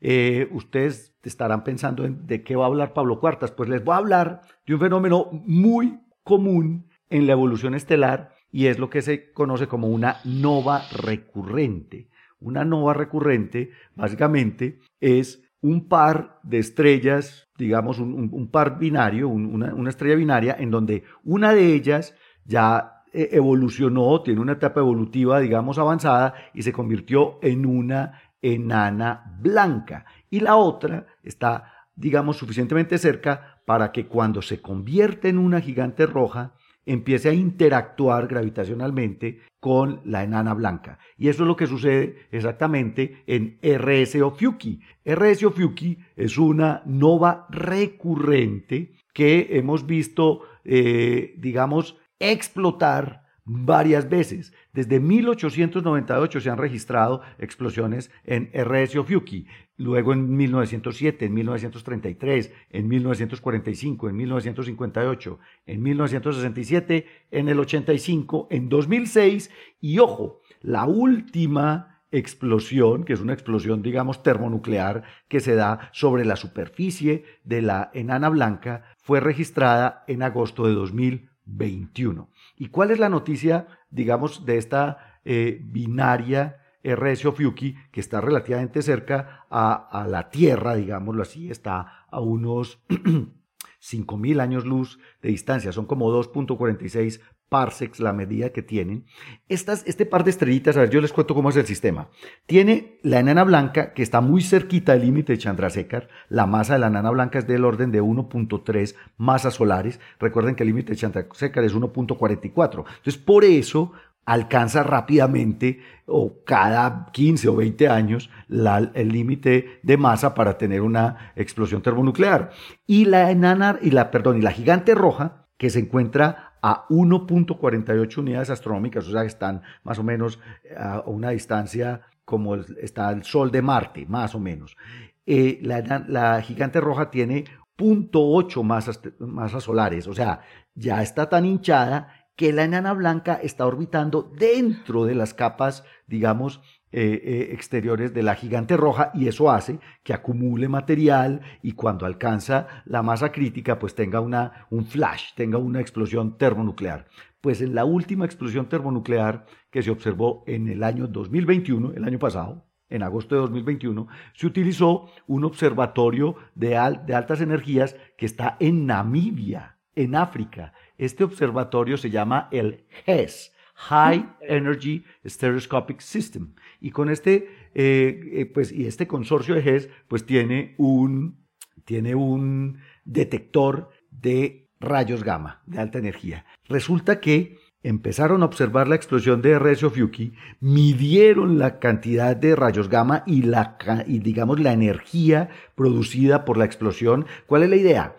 Eh, ustedes estarán pensando en de qué va a hablar Pablo Cuartas. Pues les voy a hablar de un fenómeno muy común en la evolución estelar y es lo que se conoce como una nova recurrente. Una nova recurrente básicamente es un par de estrellas, digamos un, par binario, una, estrella binaria, en donde una de ellas ya eh, evolucionó, tiene una etapa evolutiva, digamos, avanzada y se convirtió en una enana blanca. Y la otra está, digamos, suficientemente cerca para que cuando se convierte en una gigante roja, empiece a interactuar gravitacionalmente con la enana blanca. Y eso es lo que sucede exactamente en RS Ophiuchi. RS Ophiuchi es una nova recurrente que hemos visto, eh, digamos, explotar varias veces. Desde 1898 se han registrado explosiones en RS Ophiuchi, luego en 1907, en 1933, en 1945, en 1958, en 1967, en el 85, en 2006 y ojo, la última explosión, que es una explosión, digamos, termonuclear que se da sobre la superficie de la enana blanca, fue registrada en agosto de 2021. ¿Y cuál es la noticia, digamos, de esta eh, binaria RS Fiuki, que está relativamente cerca a, la Tierra, digámoslo así, está a unos 5.000 años luz de distancia, son como 2.46 parsecs la medida que tienen. Estas, este par de estrellitas, a ver, yo les cuento cómo es el sistema. Tiene la enana blanca, que está muy cerquita del límite de Chandrasekhar. La masa de la enana blanca es del orden de 1.3 masas solares. Recuerden que el límite de Chandrasekhar es 1.44. Entonces, por eso alcanza rápidamente o cada 15 o 20 años el límite de masa para tener una explosión termonuclear. Y la enana, y la, perdón, y la gigante roja, que se encuentra a 1.48 unidades astronómicas, o sea, están más o menos a una distancia como está el Sol de Marte, más o menos. Eh, la, gigante roja tiene 0.8 masas, masas solares, o sea, ya está tan hinchada que la enana blanca está orbitando dentro de las capas, digamos, eh, eh, exteriores de la gigante roja y eso hace que acumule material y cuando alcanza la masa crítica pues tenga una, un flash, tenga una explosión termonuclear. Pues en la última explosión termonuclear que se observó en el año 2021, el año pasado, en agosto de 2021, se utilizó un observatorio de, de altas energías que está en Namibia, en África. Este observatorio se llama el HES, High Energy Stereoscopic System. Y con este, eh, eh, pues, y este consorcio de GES, pues tiene un, tiene un detector de rayos gamma de alta energía. Resulta que empezaron a observar la explosión de RS Fuki, midieron la cantidad de rayos gamma y, la, y digamos la energía producida por la explosión. ¿Cuál es la idea?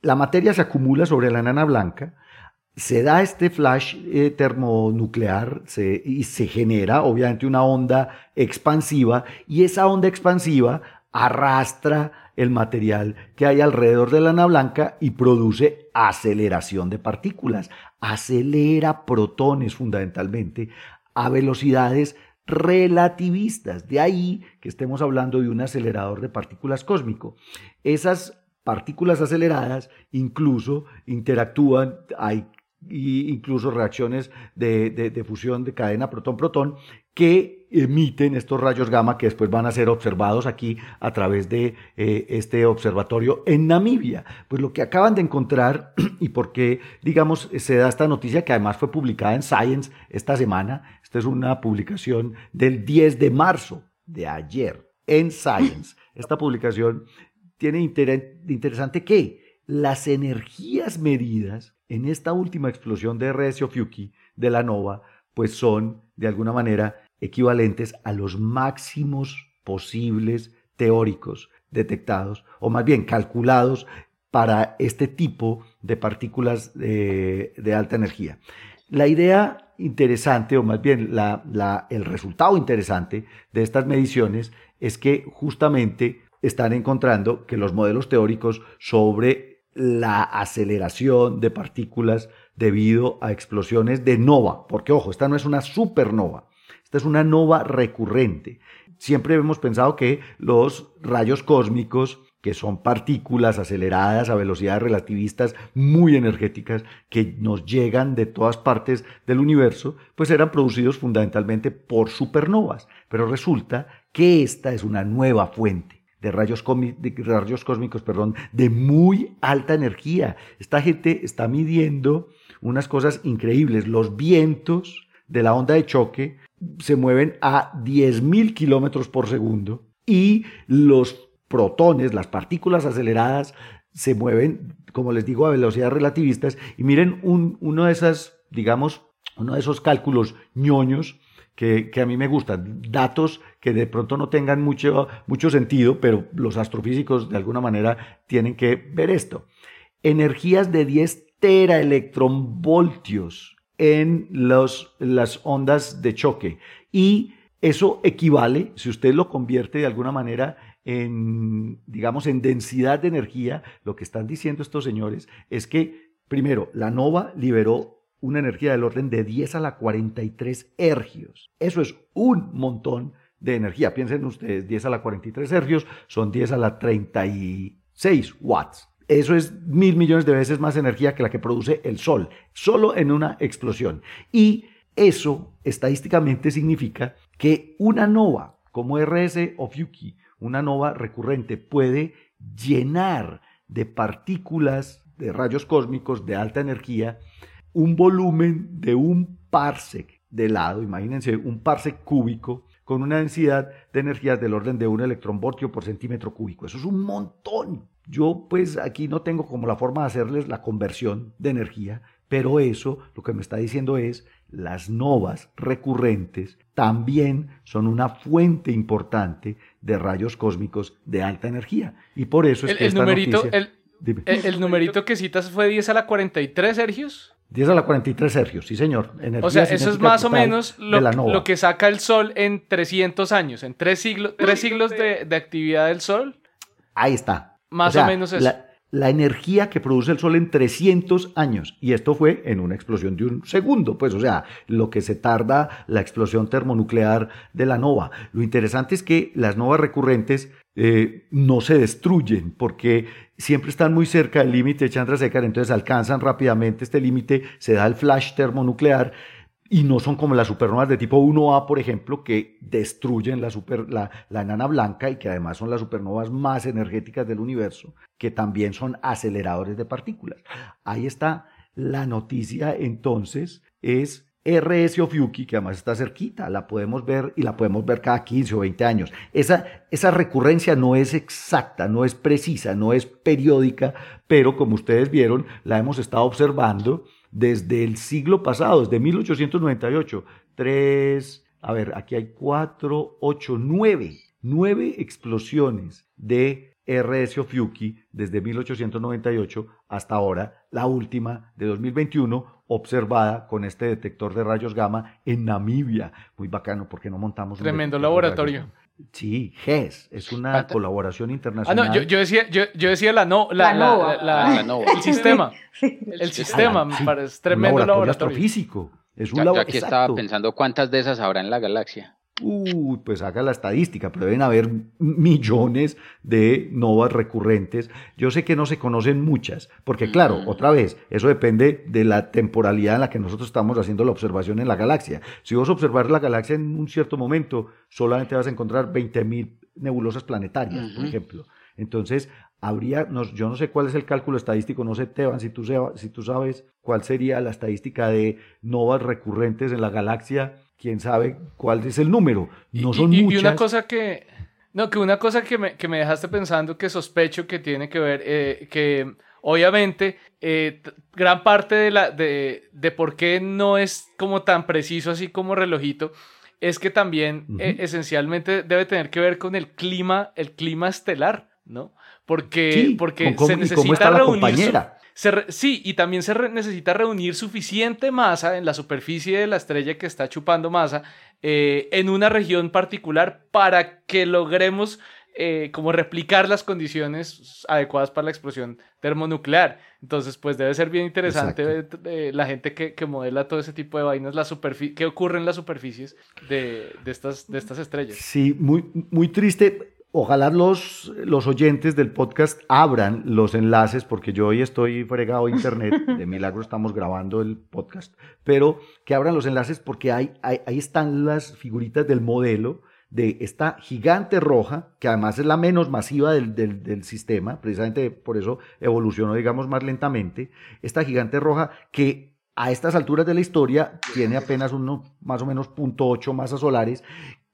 La materia se acumula sobre la nana blanca, se da este flash termonuclear y se genera obviamente una onda expansiva y esa onda expansiva arrastra el material que hay alrededor de la nana blanca y produce aceleración de partículas, acelera protones fundamentalmente a velocidades relativistas. De ahí que estemos hablando de un acelerador de partículas cósmico. Esas partículas aceleradas incluso interactúan, hay incluso reacciones de, fusión de cadena protón-protón que emiten estos rayos gamma que después van a ser observados aquí a través de eh, este observatorio en Namibia. Pues lo que acaban de encontrar y por qué, digamos, se da esta noticia que además fue publicada en Science esta semana, esta es una publicación del 10 de marzo de ayer en Science. Esta publicación tiene interesante que las energías medidas en esta última explosión de RS Fuki de la nova, pues son de alguna manera equivalentes a los máximos posibles teóricos detectados, o más bien calculados para este tipo de partículas de, alta energía. La idea interesante, o más bien el resultado interesante de estas mediciones es que justamente están encontrando que los modelos teóricos sobre la aceleración de partículas debido a explosiones de nova, porque ojo, esta no es una supernova, esta es una nova recurrente. Siempre hemos pensado que los rayos cósmicos, que son partículas aceleradas a velocidades relativistas muy energéticas que nos llegan de todas partes del universo, pues eran producidos fundamentalmente por supernovas. Pero resulta que esta es una nueva fuente de rayos, rayos cósmicos, perdón, de muy alta energía. Esta gente está midiendo unas cosas increíbles. Los vientos de la onda de choque se mueven a 10.000 kilómetros por segundo y los protones, las partículas aceleradas, se mueven, como les digo, a velocidades relativistas. Y miren uno de esas, digamos, uno de esos cálculos ñoños que, a mí me gustan, datos que de pronto no tengan mucho, mucho sentido, pero los astrofísicos de alguna manera tienen que ver esto. Energías de 10 teraelectronvoltios en los, las ondas de choque. Y eso equivale, si usted lo convierte de alguna manera en, digamos, en densidad de energía, lo que están diciendo estos señores es que, primero, la nova liberó una energía del orden de 10 a la 43 ergios. Eso es un montón de energía. Piensen ustedes, 10 a la 43 ergios son 10 a la 36 watts. Eso es mil millones de veces más energía que la que produce el Sol, solo en una explosión. Y eso estadísticamente significa que una nova como RS o Fuki, una nova recurrente, puede llenar de partículas de rayos cósmicos de alta energía un volumen de un parsec de lado, imagínense un parsec cúbico con una densidad de energías del orden de un electronvoltio por centímetro cúbico. Eso es un montón. Yo pues aquí no tengo como la forma de hacerles la conversión de energía, pero eso lo que me está diciendo es las novas recurrentes también son una fuente importante de rayos cósmicos de alta energía. Y por eso es el, que numerito, el, el, numerito que citas fue 10 a la 43, Sergios. 10 a la 43 Sergio, sí señor. o sea, eso es más o menos lo, que saca el Sol en 300 años, en tres siglos, tres siglos de, actividad del Sol. Ahí está. Más o, menos eso. La, energía que produce el Sol en 300 años. Y esto fue en una explosión de un segundo, pues, o sea, lo que se tarda la explosión termonuclear de la nova. Lo interesante es que las novas recurrentes eh, no se destruyen porque siempre están muy cerca del límite de Chandrasekhar, entonces alcanzan rápidamente este límite, se da el flash termonuclear y no son como las supernovas de tipo 1A, por ejemplo, que destruyen la, super, la, la, enana blanca y que además son las supernovas más energéticas del universo, que también son aceleradores de partículas. Ahí está la noticia entonces, es RS Ophiuchi, que además está cerquita, la podemos ver y la podemos ver cada 15 o 20 años. Esa, esa recurrencia no es exacta, no es precisa, no es periódica, pero como ustedes vieron, la hemos estado observando desde el siglo pasado, desde 1898. Tres, a ver, aquí hay cuatro, ocho, nueve, nueve explosiones de RS Ophiuchi desde 1898 hasta ahora, la última de 2021 observada con este detector de rayos gamma en Namibia. Muy bacano, porque no montamos Tremendo laboratorio. Sí, GES, es una colaboración internacional. Ah, no, yo, decía, yo, decía la no, la, la, nova. el sistema. El sistema, me parece tremendo laboratorio. astrofísico. Es un yo, yo aquí estaba pensando cuántas de esas habrá en la galaxia. Uy, pues haga la estadística, pero deben haber millones de novas recurrentes. Yo sé que no se conocen muchas, porque claro, otra vez, eso depende de la temporalidad en la que nosotros estamos haciendo la observación en la galaxia. Si vos observar la galaxia en un cierto momento, solamente vas a encontrar 20.000 nebulosas planetarias, por ejemplo. Entonces, habría, no, yo no sé cuál es el cálculo estadístico, no sé, Teban, si tú, si tú sabes cuál sería la estadística de novas recurrentes en la galaxia quién sabe cuál es el número. No son y, muchas. Y una cosa que, no, que una cosa que me, que me dejaste pensando que sospecho que tiene que ver, eh, que obviamente eh, gran parte de, la, de, de, por qué no es como tan preciso así como relojito, es que también eh, esencialmente debe tener que ver con el clima, el clima estelar, ¿no? Porque, porque se necesita reunir sí, y también se necesita reunir suficiente masa en la superficie de la estrella que está chupando masa eh, en una región particular para que logremos eh, como replicar las condiciones adecuadas para la explosión termonuclear. Entonces, pues debe ser bien interesante eh, la gente que, que, modela todo ese tipo de vainas, la qué ocurre en las superficies de, de, estas, de estas estrellas. Sí, muy, muy triste Ojalá los, los oyentes del podcast abran los enlaces, porque yo hoy estoy fregado a internet, de milagro estamos grabando el podcast, pero que abran los enlaces porque ahí, ahí están las figuritas del modelo de esta gigante roja, que además es la menos masiva del, del, del, sistema, precisamente por eso evolucionó, digamos, más lentamente, esta gigante roja que a estas alturas de la historia tiene apenas uno, más o menos 0.8 masas solares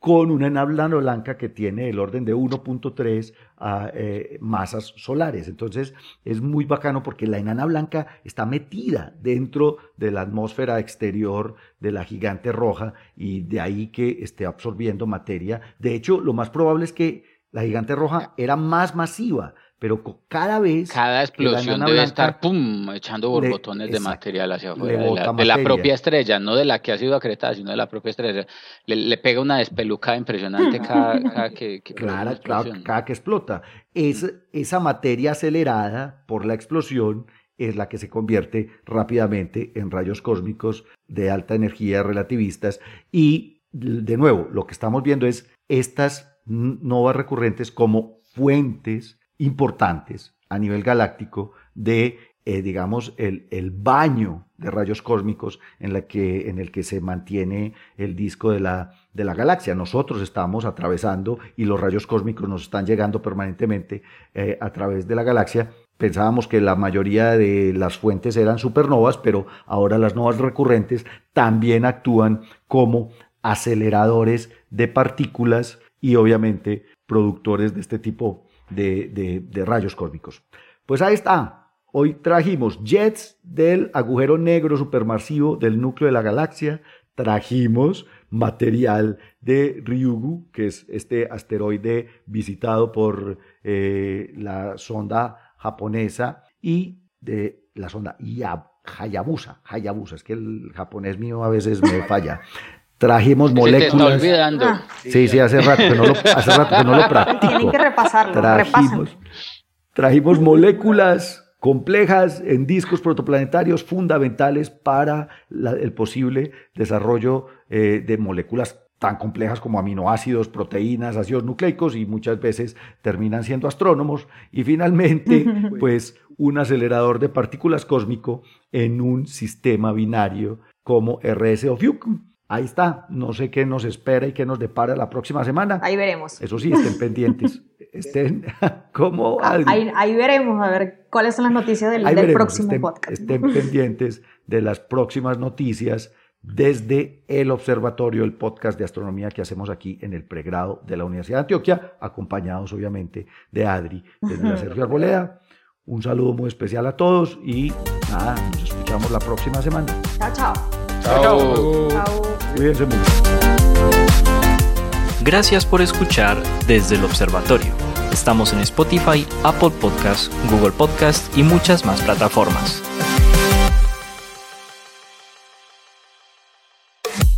con una enana blanca que tiene el orden de 1.3 ah, eh, masas solares. Entonces es muy bacano porque la enana blanca está metida dentro de la atmósfera exterior de la gigante roja y de ahí que esté absorbiendo materia. De hecho, lo más probable es que la gigante roja era más masiva pero cada vez... Cada explosión debe estar, pum, echando borbotones de material hacia afuera, de la, propia estrella, no de la que ha sido acretada, sino de la propia estrella. Le, pega una despelucada impresionante cada, que, claro, cada que explota. Es, esa materia acelerada por la explosión es la que se convierte rápidamente en rayos cósmicos de alta energía relativistas y de nuevo, lo que estamos viendo es estas novas recurrentes como fuentes importantes a nivel galáctico de, eh, digamos, el, el, baño de rayos cósmicos en, la que, en el que se mantiene el disco de la, de la galaxia. Nosotros estamos atravesando y los rayos cósmicos nos están llegando permanentemente eh, a través de la galaxia. Pensábamos que la mayoría de las fuentes eran supernovas, pero ahora las novas recurrentes también actúan como aceleradores de partículas y obviamente productores de este tipo de, rayos cósmicos. Pues ahí está. Hoy trajimos jets del agujero negro supermasivo del núcleo de la galaxia. Trajimos material de Ryugu, que es este asteroide visitado por eh, la sonda japonesa y de la sonda Hayabusa, Hayabusa, es que el japonés mío a veces me falla. Trajimos moléculas. Se te está olvidando. Ah. Sí, sí, hace rato que no lo, hace rato que no lo practico. Tienen que repasarlo. Trajimos, trajimos moléculas complejas en discos protoplanetarios fundamentales para el posible desarrollo eh, de moléculas tan complejas como aminoácidos, proteínas, ácidos nucleicos y muchas veces terminan siendo astrónomos y finalmente pues un acelerador de partículas cósmico en un sistema binario como RS o Fuke. Ahí está, no sé qué nos espera y qué nos depara la próxima semana. Ahí veremos. Eso sí, estén pendientes. Estén como... Ah, ahí, ahí, veremos, a ver cuáles son las noticias del, próximo podcast. Estén pendientes de las próximas noticias desde el observatorio, el podcast de astronomía que hacemos aquí en el pregrado de la Universidad de Antioquia, acompañados obviamente de Adri desde la Sergio Arboleda. Un saludo muy especial a todos y nada, nos escuchamos la próxima semana. Chao, chao. Chao. chao. Cuídense mucho. Gracias por escuchar desde el observatorio. Estamos en Spotify, Apple Podcasts, Google Podcasts y muchas más plataformas.